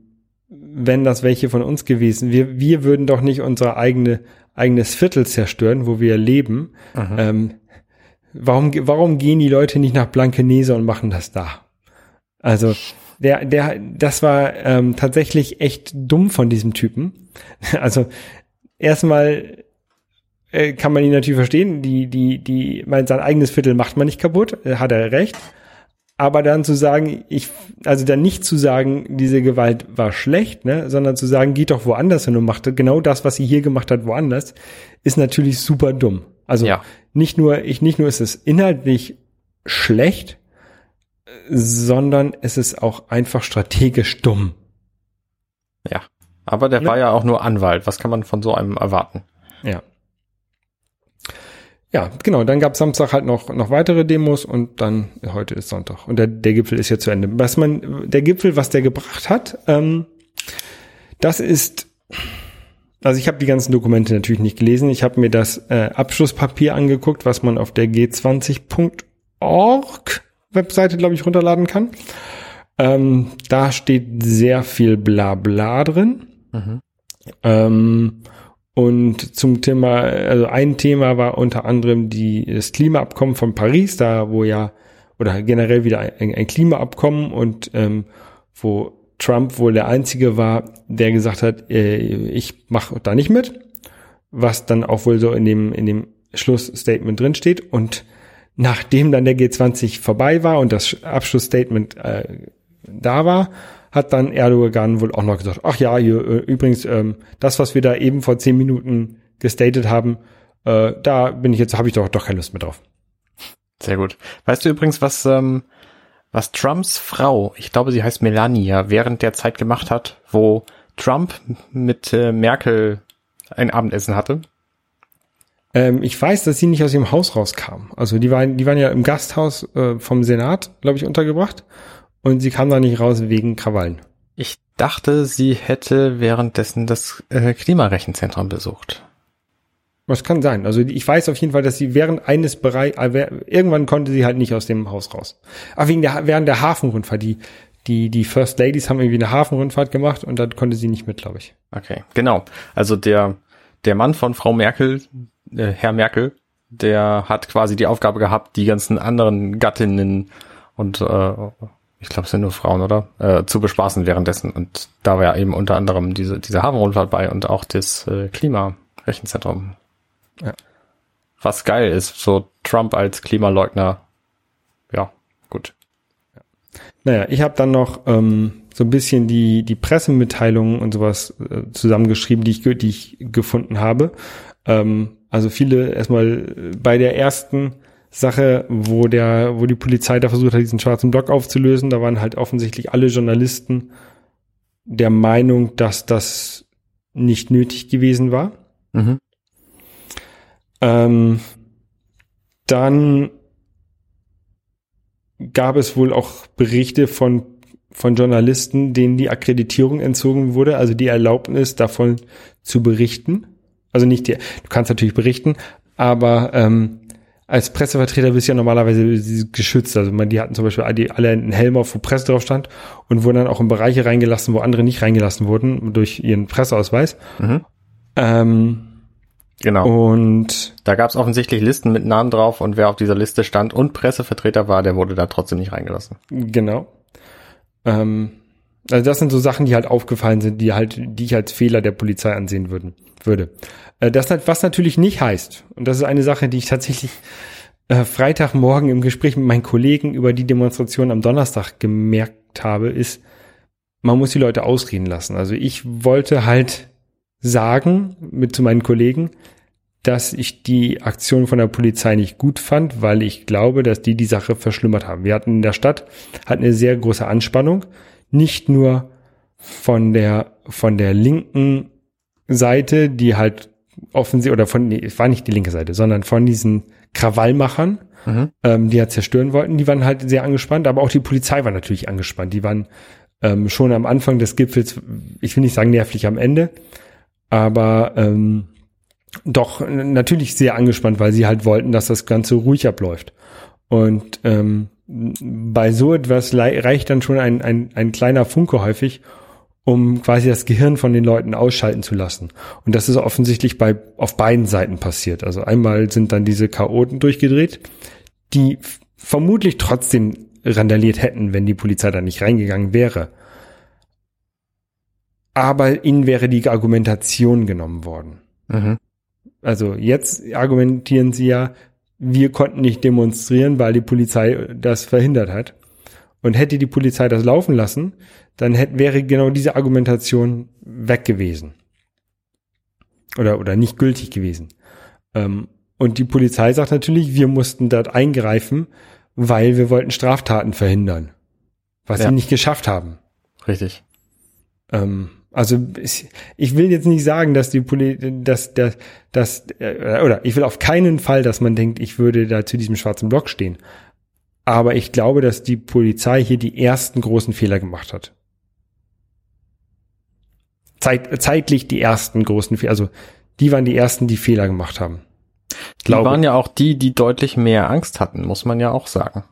Speaker 3: wenn das welche von uns gewesen, wir, wir würden doch nicht unser eigene, eigenes Viertel zerstören, wo wir leben. Ähm, warum, warum gehen die Leute nicht nach Blankenese und machen das da? Also, der, der, das war ähm, tatsächlich echt dumm von diesem Typen. Also, erstmal äh, kann man ihn natürlich verstehen. Die, die, die, mein, sein eigenes Viertel macht man nicht kaputt, äh, hat er recht. Aber dann zu sagen, ich, also dann nicht zu sagen, diese Gewalt war schlecht, ne, sondern zu sagen, geht doch woanders hin und macht genau das, was sie hier gemacht hat, woanders, ist natürlich super dumm. Also
Speaker 2: Ja.
Speaker 3: nicht nur, ich, nicht nur ist es inhaltlich schlecht, sondern es ist auch einfach strategisch dumm.
Speaker 2: Ja. Aber der
Speaker 3: Ne?
Speaker 2: war ja auch nur Anwalt. Was kann man von so einem erwarten?
Speaker 3: Ja. Ja, genau. Dann gab Samstag halt noch, noch weitere Demos und dann, ja, heute ist Sonntag. Und der, der Gipfel ist jetzt zu Ende. Was man, der Gipfel, was der gebracht hat, ähm, das ist, also ich habe die ganzen Dokumente natürlich nicht gelesen. Ich habe mir das äh, Abschlusspapier angeguckt, was man auf der g20.org Webseite, glaube ich, runterladen kann. Ähm, da steht sehr viel Blabla drin.
Speaker 2: Mhm.
Speaker 3: Ähm, und zum Thema, also ein Thema war unter anderem die, das Klimaabkommen von Paris, da wo ja, oder generell wieder ein, ein Klimaabkommen und ähm, wo Trump wohl der Einzige war, der gesagt hat, äh, ich mache da nicht mit, was dann auch wohl so in dem, in dem Schlussstatement drin steht. Und nachdem dann der G20 vorbei war und das Abschlussstatement äh, da war, hat dann Erdogan wohl auch noch gesagt, ach ja, äh, übrigens, ähm, das, was wir da eben vor zehn Minuten gestatet haben, äh, da bin ich jetzt, habe ich doch doch keine Lust mehr drauf.
Speaker 2: Sehr gut. Weißt du übrigens, was, ähm, was Trumps Frau, ich glaube, sie heißt Melania, während der Zeit gemacht hat, wo Trump mit äh, Merkel ein Abendessen hatte?
Speaker 3: Ähm, ich weiß, dass sie nicht aus ihrem Haus rauskam. Also die waren, die waren ja im Gasthaus äh, vom Senat, glaube ich, untergebracht. Und sie kam da nicht raus wegen Krawallen.
Speaker 2: Ich dachte, sie hätte währenddessen das äh, Klimarechenzentrum besucht.
Speaker 3: Was kann sein? Also ich weiß auf jeden Fall, dass sie während eines Bereich, äh, irgendwann konnte sie halt nicht aus dem Haus raus. Aber wegen der, während der Hafenrundfahrt, die, die, die First Ladies haben irgendwie eine Hafenrundfahrt gemacht und dann konnte sie nicht mit, glaube ich.
Speaker 2: Okay, genau. Also der, der Mann von Frau Merkel, äh, Herr Merkel, der hat quasi die Aufgabe gehabt, die ganzen anderen Gattinnen und äh, ich glaube, es sind nur Frauen, oder? Äh, zu bespaßen währenddessen. Und da war ja eben unter anderem diese, diese Hafenrundfahrt bei und auch das äh, Klimarechenzentrum.
Speaker 3: Ja.
Speaker 2: Was geil ist, so Trump als Klimaleugner. Ja, gut.
Speaker 3: Naja, ich habe dann noch ähm, so ein bisschen die, die Pressemitteilungen und sowas äh, zusammengeschrieben, die ich, die ich gefunden habe. Ähm, also viele erstmal bei der ersten Sache, wo der, wo die Polizei da versucht hat, diesen schwarzen Block aufzulösen, da waren halt offensichtlich alle Journalisten der Meinung, dass das nicht nötig gewesen war.
Speaker 2: Mhm.
Speaker 3: Ähm, dann gab es wohl auch Berichte von, von Journalisten, denen die Akkreditierung entzogen wurde, also die Erlaubnis davon zu berichten. Also nicht die, du kannst natürlich berichten, aber ähm, als Pressevertreter bist du ja normalerweise geschützt. Also man, die hatten zum Beispiel alle einen Helm auf, wo Presse drauf stand und wurden dann auch in Bereiche reingelassen, wo andere nicht reingelassen wurden durch ihren Presseausweis.
Speaker 2: Mhm.
Speaker 3: Ähm,
Speaker 2: Genau.
Speaker 3: und
Speaker 2: Da gab es offensichtlich Listen mit Namen drauf und wer auf dieser Liste stand und Pressevertreter war, der wurde da trotzdem nicht reingelassen.
Speaker 3: Genau. Ähm, also das sind so Sachen, die halt aufgefallen sind, die halt, die ich als Fehler der Polizei ansehen würden, würde. Äh, das, hat- was natürlich nicht heißt, und das ist eine Sache, die ich tatsächlich äh, Freitagmorgen im Gespräch mit meinen Kollegen über die Demonstration am Donnerstag gemerkt habe, ist, man muss die Leute ausreden lassen. Also ich wollte halt sagen mit zu meinen Kollegen, dass ich die Aktion von der Polizei nicht gut fand, weil ich glaube, dass die die Sache verschlimmert haben. Wir hatten in der Stadt hat eine sehr große Anspannung, nicht nur von der von der linken Seite, die halt offensichtlich oder von nee, es war nicht die linke Seite, sondern von diesen Krawallmachern,
Speaker 2: Mhm.
Speaker 3: ähm, die ja zerstören wollten, die waren halt sehr angespannt, aber auch die Polizei war natürlich angespannt. Die waren ähm, schon am Anfang des Gipfels, ich will nicht sagen nervlich am Ende, aber ähm, doch natürlich sehr angespannt, weil sie halt wollten, dass das Ganze ruhig abläuft. Und ähm, bei so etwas reicht dann schon ein, ein, ein kleiner Funke häufig, um quasi das Gehirn von den Leuten ausschalten zu lassen. Und das ist offensichtlich bei auf beiden Seiten passiert. Also einmal sind dann diese Chaoten durchgedreht, die vermutlich trotzdem randaliert hätten, wenn die Polizei da nicht reingegangen wäre. Aber ihnen wäre die Argumentation genommen worden.
Speaker 2: Mhm.
Speaker 3: Also jetzt argumentieren sie ja, wir konnten nicht demonstrieren, weil die Polizei das verhindert hat. Und hätte die Polizei das laufen lassen, dann hätte, wäre genau diese Argumentation weg gewesen. Oder, oder nicht gültig gewesen. Ähm, und die Polizei sagt natürlich, wir mussten dort eingreifen, weil wir wollten Straftaten verhindern. Was
Speaker 2: Ja.
Speaker 3: sie nicht geschafft haben.
Speaker 2: Richtig.
Speaker 3: Ähm, also ich, will jetzt nicht sagen, dass die Poli dass der dass äh, oder ich will auf keinen Fall, dass man denkt, ich würde da zu diesem schwarzen Block stehen. Aber ich glaube, dass die Polizei hier die ersten großen Fehler gemacht hat. Zeit, zeitlich die ersten großen Fehler, also die waren die ersten, die Fehler gemacht haben.
Speaker 2: Die
Speaker 3: Glaube.
Speaker 2: waren ja auch die, die deutlich mehr Angst hatten, muss man ja auch sagen.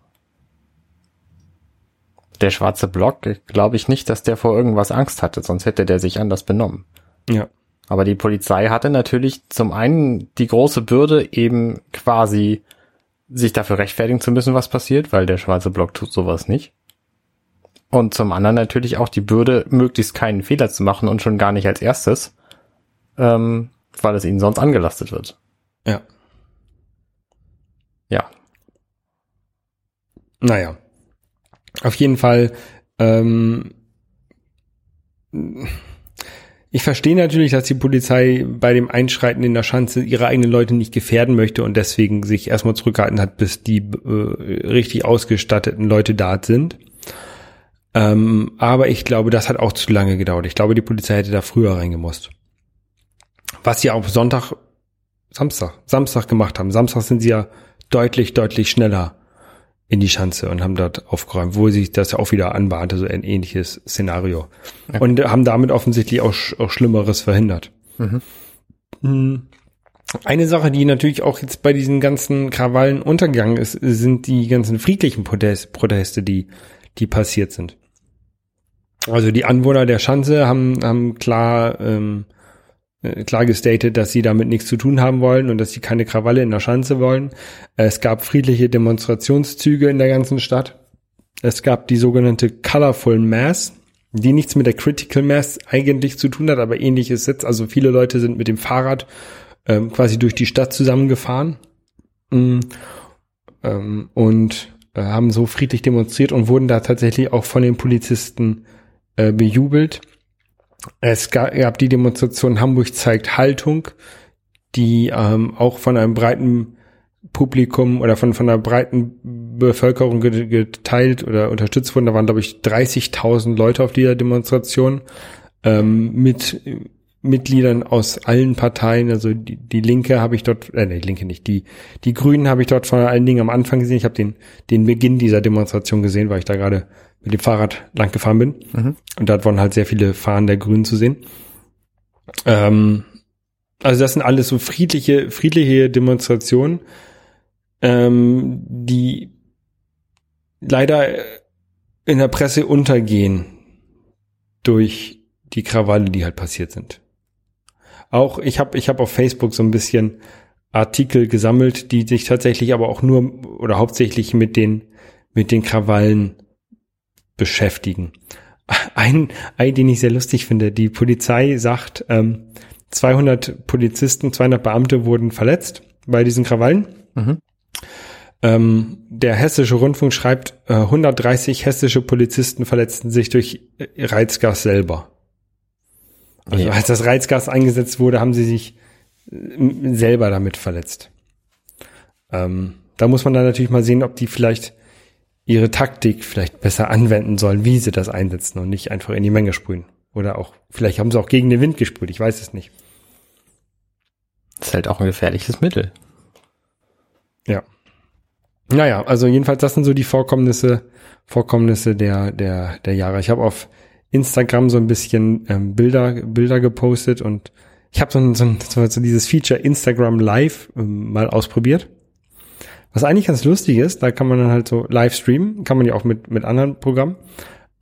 Speaker 2: Der schwarze Block, glaube ich nicht, dass der vor irgendwas Angst hatte, sonst hätte der sich anders benommen.
Speaker 3: Ja.
Speaker 2: Aber die Polizei hatte natürlich zum einen die große Bürde, eben quasi sich dafür rechtfertigen zu müssen, was passiert, weil der schwarze Block tut sowas nicht. Und zum anderen natürlich auch die Bürde, möglichst keinen Fehler zu machen und schon gar nicht als erstes, ähm, weil es ihnen sonst angelastet wird.
Speaker 3: Ja.
Speaker 2: Ja,
Speaker 3: Naja. Auf jeden Fall, ähm, ich verstehe natürlich, dass die Polizei bei dem Einschreiten in der Schanze ihre eigenen Leute nicht gefährden möchte und deswegen sich erstmal zurückgehalten hat, bis die äh, richtig ausgestatteten Leute da sind. Ähm, aber ich glaube, das hat auch zu lange gedauert. Ich glaube, die Polizei hätte da früher reingemusst. Was sie auch Sonntag, Samstag, Samstag gemacht haben. Samstag sind sie ja deutlich, deutlich schneller in die Schanze und haben dort aufgeräumt, wo sich das auch wieder anbahnte, so ein ähnliches Szenario.
Speaker 2: Ja.
Speaker 3: Und haben damit offensichtlich auch, auch Schlimmeres verhindert.
Speaker 2: Mhm.
Speaker 3: Hm. Eine Sache, die natürlich auch jetzt bei diesen ganzen Krawallen untergegangen ist, sind die ganzen friedlichen Protest, Proteste, die, die passiert sind. Also die Anwohner der Schanze haben, haben klar, ähm, äh, klar gestatet, dass sie damit nichts zu tun haben wollen und dass sie keine Krawalle in der Schanze wollen. Es gab friedliche Demonstrationszüge in der ganzen Stadt. Es gab die sogenannte Colorful Mass, die nichts mit der Critical Mass eigentlich zu tun hat, aber ähnlich ist jetzt. Also viele Leute sind mit dem Fahrrad ähm, quasi durch die Stadt zusammengefahren mm, ähm, und äh, haben so friedlich demonstriert und wurden da tatsächlich auch von den Polizisten äh, bejubelt. Es gab, gab die Demonstration Hamburg zeigt Haltung, die ähm, auch von einem breiten Publikum oder von, von einer breiten Bevölkerung ge- geteilt oder unterstützt wurden. Da waren, glaube ich, 30.000 Leute auf dieser Demonstration ähm, mit Mitgliedern aus allen Parteien. Also die, die Linke habe ich dort, äh, nee, die Linke nicht, die, die Grünen habe ich dort vor allen Dingen am Anfang gesehen. Ich habe den, den Beginn dieser Demonstration gesehen, weil ich da gerade mit dem Fahrrad lang gefahren bin.
Speaker 2: Mhm.
Speaker 3: Und dort waren halt sehr viele Fahnen der Grünen zu sehen. Ähm, also das sind alles so friedliche, friedliche Demonstrationen, ähm, die leider in der Presse untergehen durch die Krawalle, die halt passiert sind. Auch ich habe ich hab auf Facebook so ein bisschen Artikel gesammelt, die sich tatsächlich aber auch nur oder hauptsächlich mit den mit den Krawallen beschäftigen. Ein, ein, den ich sehr lustig finde, die Polizei sagt, ähm, 200 Polizisten, 200 Beamte wurden verletzt bei diesen Krawallen.
Speaker 2: Mhm.
Speaker 3: Ähm, der hessische Rundfunk schreibt, äh, 130 hessische Polizisten verletzten sich durch äh, Reizgas selber. Also
Speaker 2: Ja.
Speaker 3: als das Reizgas eingesetzt wurde, haben sie sich äh, selber damit verletzt. Ähm, da muss man dann natürlich mal sehen, ob die vielleicht ihre Taktik vielleicht besser anwenden sollen, wie sie das einsetzen und nicht einfach in die Menge sprühen. Oder auch, vielleicht haben sie auch gegen den Wind gesprüht, ich weiß es nicht.
Speaker 2: Das ist halt auch ein gefährliches Mittel.
Speaker 3: Ja. Naja, also jedenfalls, das sind so die Vorkommnisse, Vorkommnisse der, der, der Jahre. Ich habe auf Instagram so ein bisschen ähm, Bilder, Bilder gepostet und ich habe so, ein, so, ein, so dieses Feature Instagram Live ähm, mal ausprobiert. Was eigentlich ganz lustig ist, da kann man dann halt so live streamen, kann man ja auch mit, mit anderen Programmen.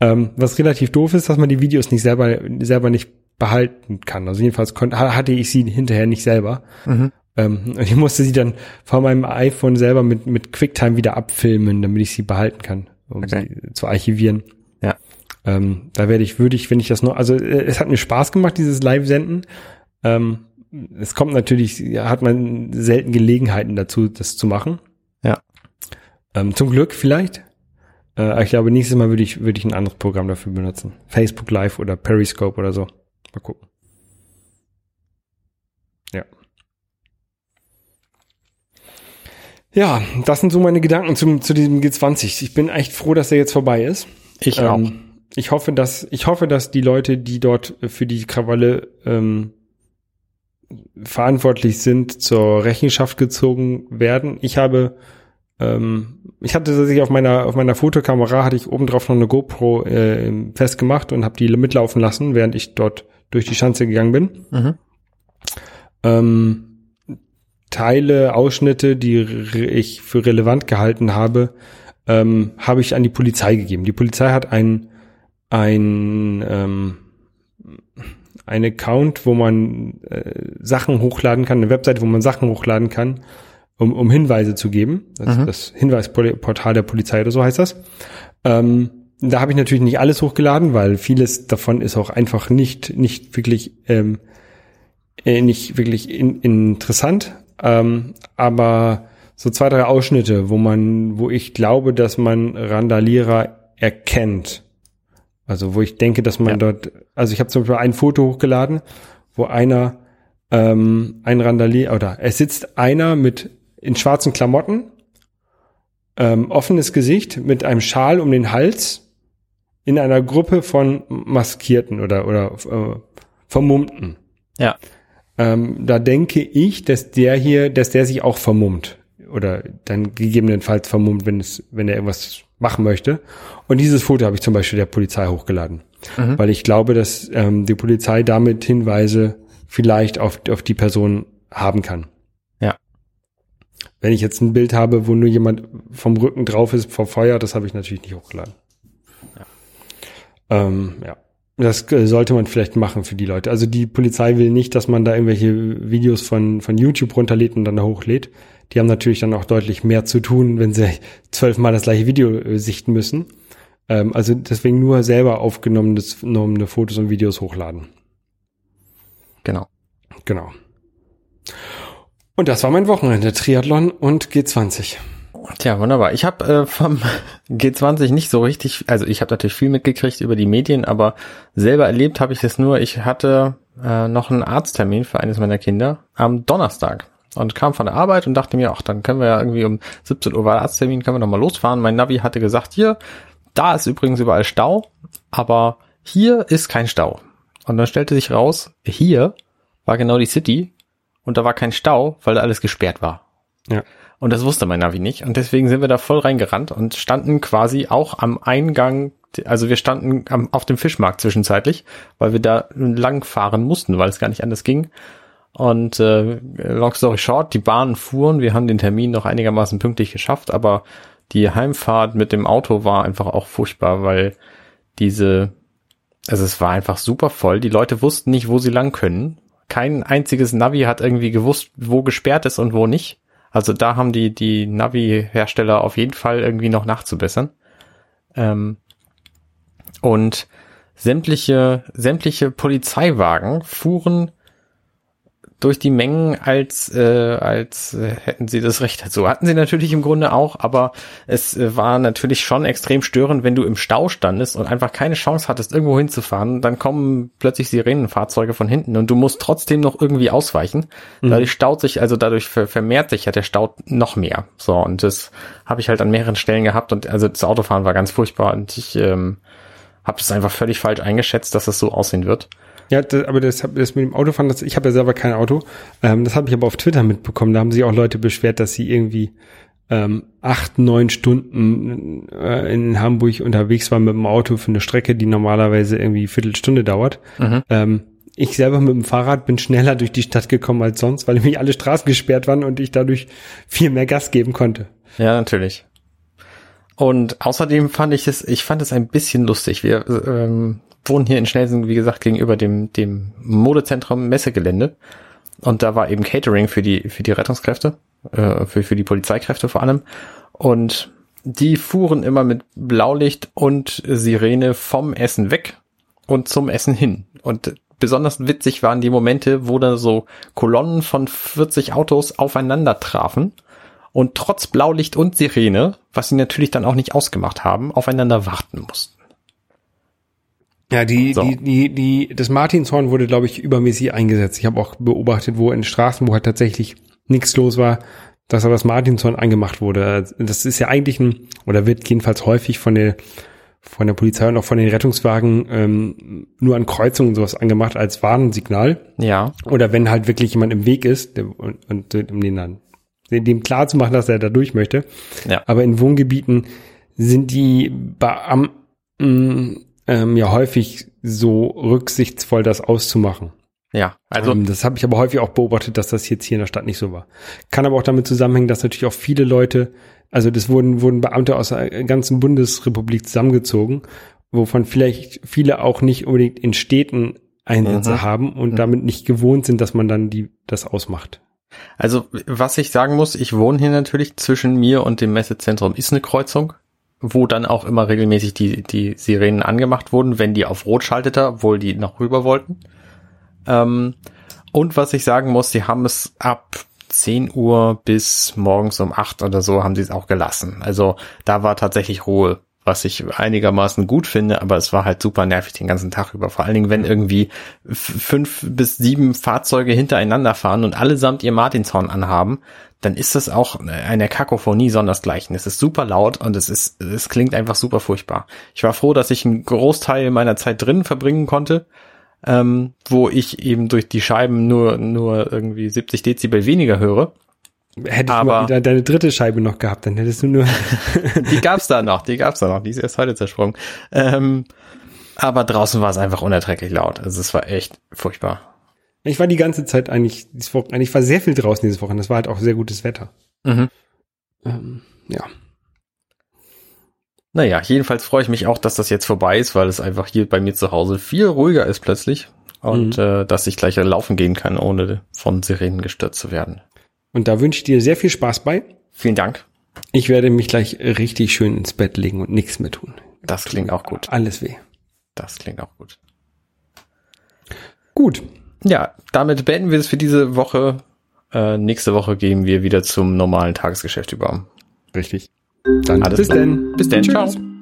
Speaker 3: Ähm, was relativ doof ist, dass man die Videos nicht selber, selber nicht behalten kann. Also jedenfalls konnte, hatte ich sie hinterher nicht selber. Mhm. Ähm, und ich musste sie dann von meinem iPhone selber mit, mit QuickTime wieder abfilmen, damit ich sie behalten kann, um okay. sie zu archivieren.
Speaker 2: Ja.
Speaker 3: Ähm, da werde ich, würde ich, wenn ich das noch, also äh, es hat mir Spaß gemacht, dieses Live-Senden. Ähm, es kommt natürlich, hat man selten Gelegenheiten dazu, das zu machen. Ähm, zum Glück vielleicht. Äh, ich glaube, nächstes Mal würde ich, würde ich ein anderes Programm dafür benutzen. Facebook Live oder Periscope oder so. Mal gucken. Ja. Ja, das sind so meine Gedanken zum, zu diesem G20. Ich bin echt froh, dass er jetzt vorbei ist.
Speaker 2: Ich auch.
Speaker 3: Ähm, ich hoffe, dass, ich hoffe, dass die Leute, die dort für die Krawalle ähm, verantwortlich sind, zur Rechenschaft gezogen werden. Ich habe, ähm, ich hatte tatsächlich auf meiner auf meiner Fotokamera hatte ich oben drauf noch eine GoPro äh, festgemacht und habe die mitlaufen lassen, während ich dort durch die Schanze gegangen bin. Mhm. Ähm, Teile, Ausschnitte, die ich für relevant gehalten habe, ähm, habe ich an die Polizei gegeben. Die Polizei hat ein ein ähm, ein Account, wo man äh, Sachen hochladen kann, eine Webseite, wo man Sachen hochladen kann, um, um Hinweise zu geben. Das, mhm. das Hinweisportal der Polizei oder so heißt das. Ähm, da habe ich natürlich nicht alles hochgeladen, weil vieles davon ist auch einfach nicht nicht wirklich ähm, äh, nicht wirklich in, interessant. Ähm, aber so zwei drei Ausschnitte, wo man, wo ich glaube, dass man Randalierer erkennt also wo ich denke, dass man ja. dort, also ich habe zum Beispiel ein Foto hochgeladen, wo einer ähm, ein Randalier oder es sitzt einer mit in schwarzen Klamotten, ähm, offenes Gesicht mit einem Schal um den Hals in einer Gruppe von Maskierten oder oder äh, Vermummten.
Speaker 2: Ja.
Speaker 3: Ähm, da denke ich, dass der hier, dass der sich auch vermummt oder dann gegebenenfalls vermummt, wenn es, wenn er irgendwas machen möchte. Und dieses Foto habe ich zum Beispiel der Polizei hochgeladen, mhm. weil ich glaube, dass ähm, die Polizei damit Hinweise vielleicht auf, auf die Person haben kann. Wenn ich jetzt ein Bild habe, wo nur jemand vom Rücken drauf ist vor Feuer, das habe ich natürlich nicht hochgeladen. Ja. Ähm, ja. Das äh, sollte man vielleicht machen für die Leute. Also die Polizei will nicht, dass man da irgendwelche Videos von, von YouTube runterlädt und dann da hochlädt. Die haben natürlich dann auch deutlich mehr zu tun, wenn sie zwölfmal das gleiche Video äh, sichten müssen. Ähm, also deswegen nur selber aufgenommene Fotos und Videos hochladen.
Speaker 2: Genau.
Speaker 3: Genau. Und das war mein Wochenende, Triathlon und G20.
Speaker 2: Tja, wunderbar. Ich habe äh, vom G20 nicht so richtig, also ich habe natürlich viel mitgekriegt über die Medien, aber selber erlebt habe ich es nur. Ich hatte äh, noch einen Arzttermin für eines meiner Kinder am Donnerstag und kam von der Arbeit und dachte mir, ach, dann können wir ja irgendwie um 17 Uhr war Arzttermin, können wir noch mal losfahren. Mein Navi hatte gesagt, hier, da ist übrigens überall Stau, aber hier ist kein Stau. Und dann stellte sich raus, hier war genau die City und da war kein Stau, weil da alles gesperrt war.
Speaker 3: Ja.
Speaker 2: Und das wusste mein Navi nicht. Und deswegen sind wir da voll reingerannt und standen quasi auch am Eingang, also wir standen am, auf dem Fischmarkt zwischenzeitlich, weil wir da lang fahren mussten, weil es gar nicht anders ging. Und äh, long story short, die Bahnen fuhren, wir haben den Termin noch einigermaßen pünktlich geschafft, aber die Heimfahrt mit dem Auto war einfach auch furchtbar, weil diese, also es war einfach super voll. Die Leute wussten nicht, wo sie lang können. Kein einziges Navi hat irgendwie gewusst, wo gesperrt ist und wo nicht. Also da haben die, die Navi-Hersteller auf jeden Fall irgendwie noch nachzubessern. Ähm, und sämtliche, sämtliche Polizeiwagen fuhren durch die Mengen, als, äh, als äh, hätten sie das Recht dazu. Hatten sie natürlich im Grunde auch, aber es äh, war natürlich schon extrem störend, wenn du im Stau standest und einfach keine Chance hattest, irgendwo hinzufahren. Dann kommen plötzlich Sirenenfahrzeuge von hinten und du musst trotzdem noch irgendwie ausweichen.
Speaker 3: Mhm.
Speaker 2: Dadurch staut sich, also dadurch ver vermehrt sich ja der Stau noch mehr. So, und das habe ich halt an mehreren Stellen gehabt und also das Autofahren war ganz furchtbar und ich ähm, habe das einfach völlig falsch eingeschätzt, dass das so aussehen wird.
Speaker 3: Ja, das, aber das, hab- das mit dem Autofahren, das, ich habe ja selber kein Auto. Ähm, das habe ich aber auf Twitter mitbekommen. Da haben sich auch Leute beschwert, dass sie irgendwie ähm, acht, neun Stunden äh, in Hamburg unterwegs waren mit dem Auto für eine Strecke, die normalerweise irgendwie Viertelstunde dauert.
Speaker 2: Mhm.
Speaker 3: Ähm, ich selber mit dem Fahrrad bin schneller durch die Stadt gekommen als sonst, weil nämlich alle Straßen gesperrt waren und ich dadurch viel mehr Gas geben konnte.
Speaker 2: Ja, natürlich. Und außerdem fand ich es, ich fand es ein bisschen lustig. Wir ähm, wohnen hier in Schnelsen, wie gesagt, gegenüber dem, dem Modezentrum Messegelände. Und da war eben Catering für die, für die Rettungskräfte, äh, für, für die Polizeikräfte vor allem. Und die fuhren immer mit Blaulicht und Sirene vom Essen weg und zum Essen hin. Und besonders witzig waren die Momente, wo da so Kolonnen von 40 Autos aufeinander trafen und trotz Blaulicht und Sirene, was sie natürlich dann auch nicht ausgemacht haben, aufeinander warten mussten.
Speaker 3: Ja, die,
Speaker 2: So.
Speaker 3: die, die, die, das Martinshorn wurde, glaube ich, übermäßig eingesetzt. Ich habe auch beobachtet, wo in Straßen, wo halt tatsächlich nichts los war, dass aber das Martinshorn angemacht wurde. Das ist ja eigentlich ein, oder wird jedenfalls häufig von der, von der Polizei und auch von den Rettungswagen ähm, nur an Kreuzungen sowas angemacht als Warnsignal.
Speaker 2: Ja,
Speaker 3: Oder wenn halt wirklich jemand im Weg ist der, und, und um den dann dem klar zu machen, dass er da durch möchte.
Speaker 2: Ja.
Speaker 3: Aber in Wohngebieten sind die Beamten ähm, ja häufig so rücksichtsvoll, das auszumachen.
Speaker 2: ja. Also
Speaker 3: ähm, das habe ich aber häufig auch beobachtet, dass das jetzt hier in der Stadt nicht so war. Kann aber auch damit zusammenhängen, dass natürlich auch viele Leute, also das wurden, wurden Beamte aus der ganzen Bundesrepublik zusammengezogen, wovon vielleicht viele auch nicht unbedingt in Städten Einsätze
Speaker 2: Mhm.
Speaker 3: haben und damit nicht gewohnt sind, dass man dann die das ausmacht.
Speaker 2: Also, was ich sagen muss, ich wohne hier natürlich zwischen mir und dem Messezentrum ist eine Kreuzung, wo dann auch immer regelmäßig die, die Sirenen angemacht wurden, wenn die auf Rot schaltete, obwohl die noch rüber wollten. Ähm, und was ich sagen muss, sie haben es ab 10 Uhr bis morgens um 8 oder so haben sie es auch gelassen. Also da war tatsächlich Ruhe, was ich einigermaßen gut finde, aber es war halt super nervig den ganzen Tag über. Vor allen Dingen, wenn irgendwie fünf bis sieben Fahrzeuge hintereinander fahren und allesamt ihr Martinshorn anhaben, dann ist das auch eine Kakophonie sondersgleichen. Es ist super laut und es ist, es klingt einfach super furchtbar. Ich war froh, dass ich einen Großteil meiner Zeit drinnen verbringen konnte, ähm, wo ich eben durch die Scheiben nur, nur irgendwie 70 Dezibel weniger höre.
Speaker 3: Hättest du
Speaker 2: Aber-
Speaker 3: mal wieder deine dritte Scheibe noch gehabt, dann hättest du nur
Speaker 2: Die gab's da noch, die gab's da noch, die ist erst heute zersprungen. Ähm, aber draußen war es einfach unerträglich laut. Also es war echt furchtbar.
Speaker 3: Ich war die ganze Zeit eigentlich, dieses eigentlich war sehr viel draußen diese Woche. Das war halt auch sehr gutes Wetter.
Speaker 2: Mhm.
Speaker 3: Ähm, ja.
Speaker 2: Naja, jedenfalls freue ich mich auch, dass das jetzt vorbei ist, weil es einfach hier bei mir zu Hause viel ruhiger ist plötzlich. Und äh, dass ich gleich laufen gehen kann, ohne von Sirenen gestört zu werden.
Speaker 3: Und da wünsche ich dir sehr viel Spaß bei.
Speaker 2: Vielen Dank.
Speaker 3: Ich werde mich gleich richtig schön ins Bett legen und nichts mehr tun.
Speaker 2: Das klingt auch gut.
Speaker 3: Alles weh.
Speaker 2: Das klingt auch gut.
Speaker 3: Gut.
Speaker 2: Ja, damit beenden wir es für diese Woche. Äh, nächste Woche gehen wir wieder zum normalen Tagesgeschäft über.
Speaker 3: Richtig. Dann
Speaker 2: Alles
Speaker 3: bis denn.
Speaker 2: Bis dann.
Speaker 3: Tschüss.
Speaker 2: Ciao.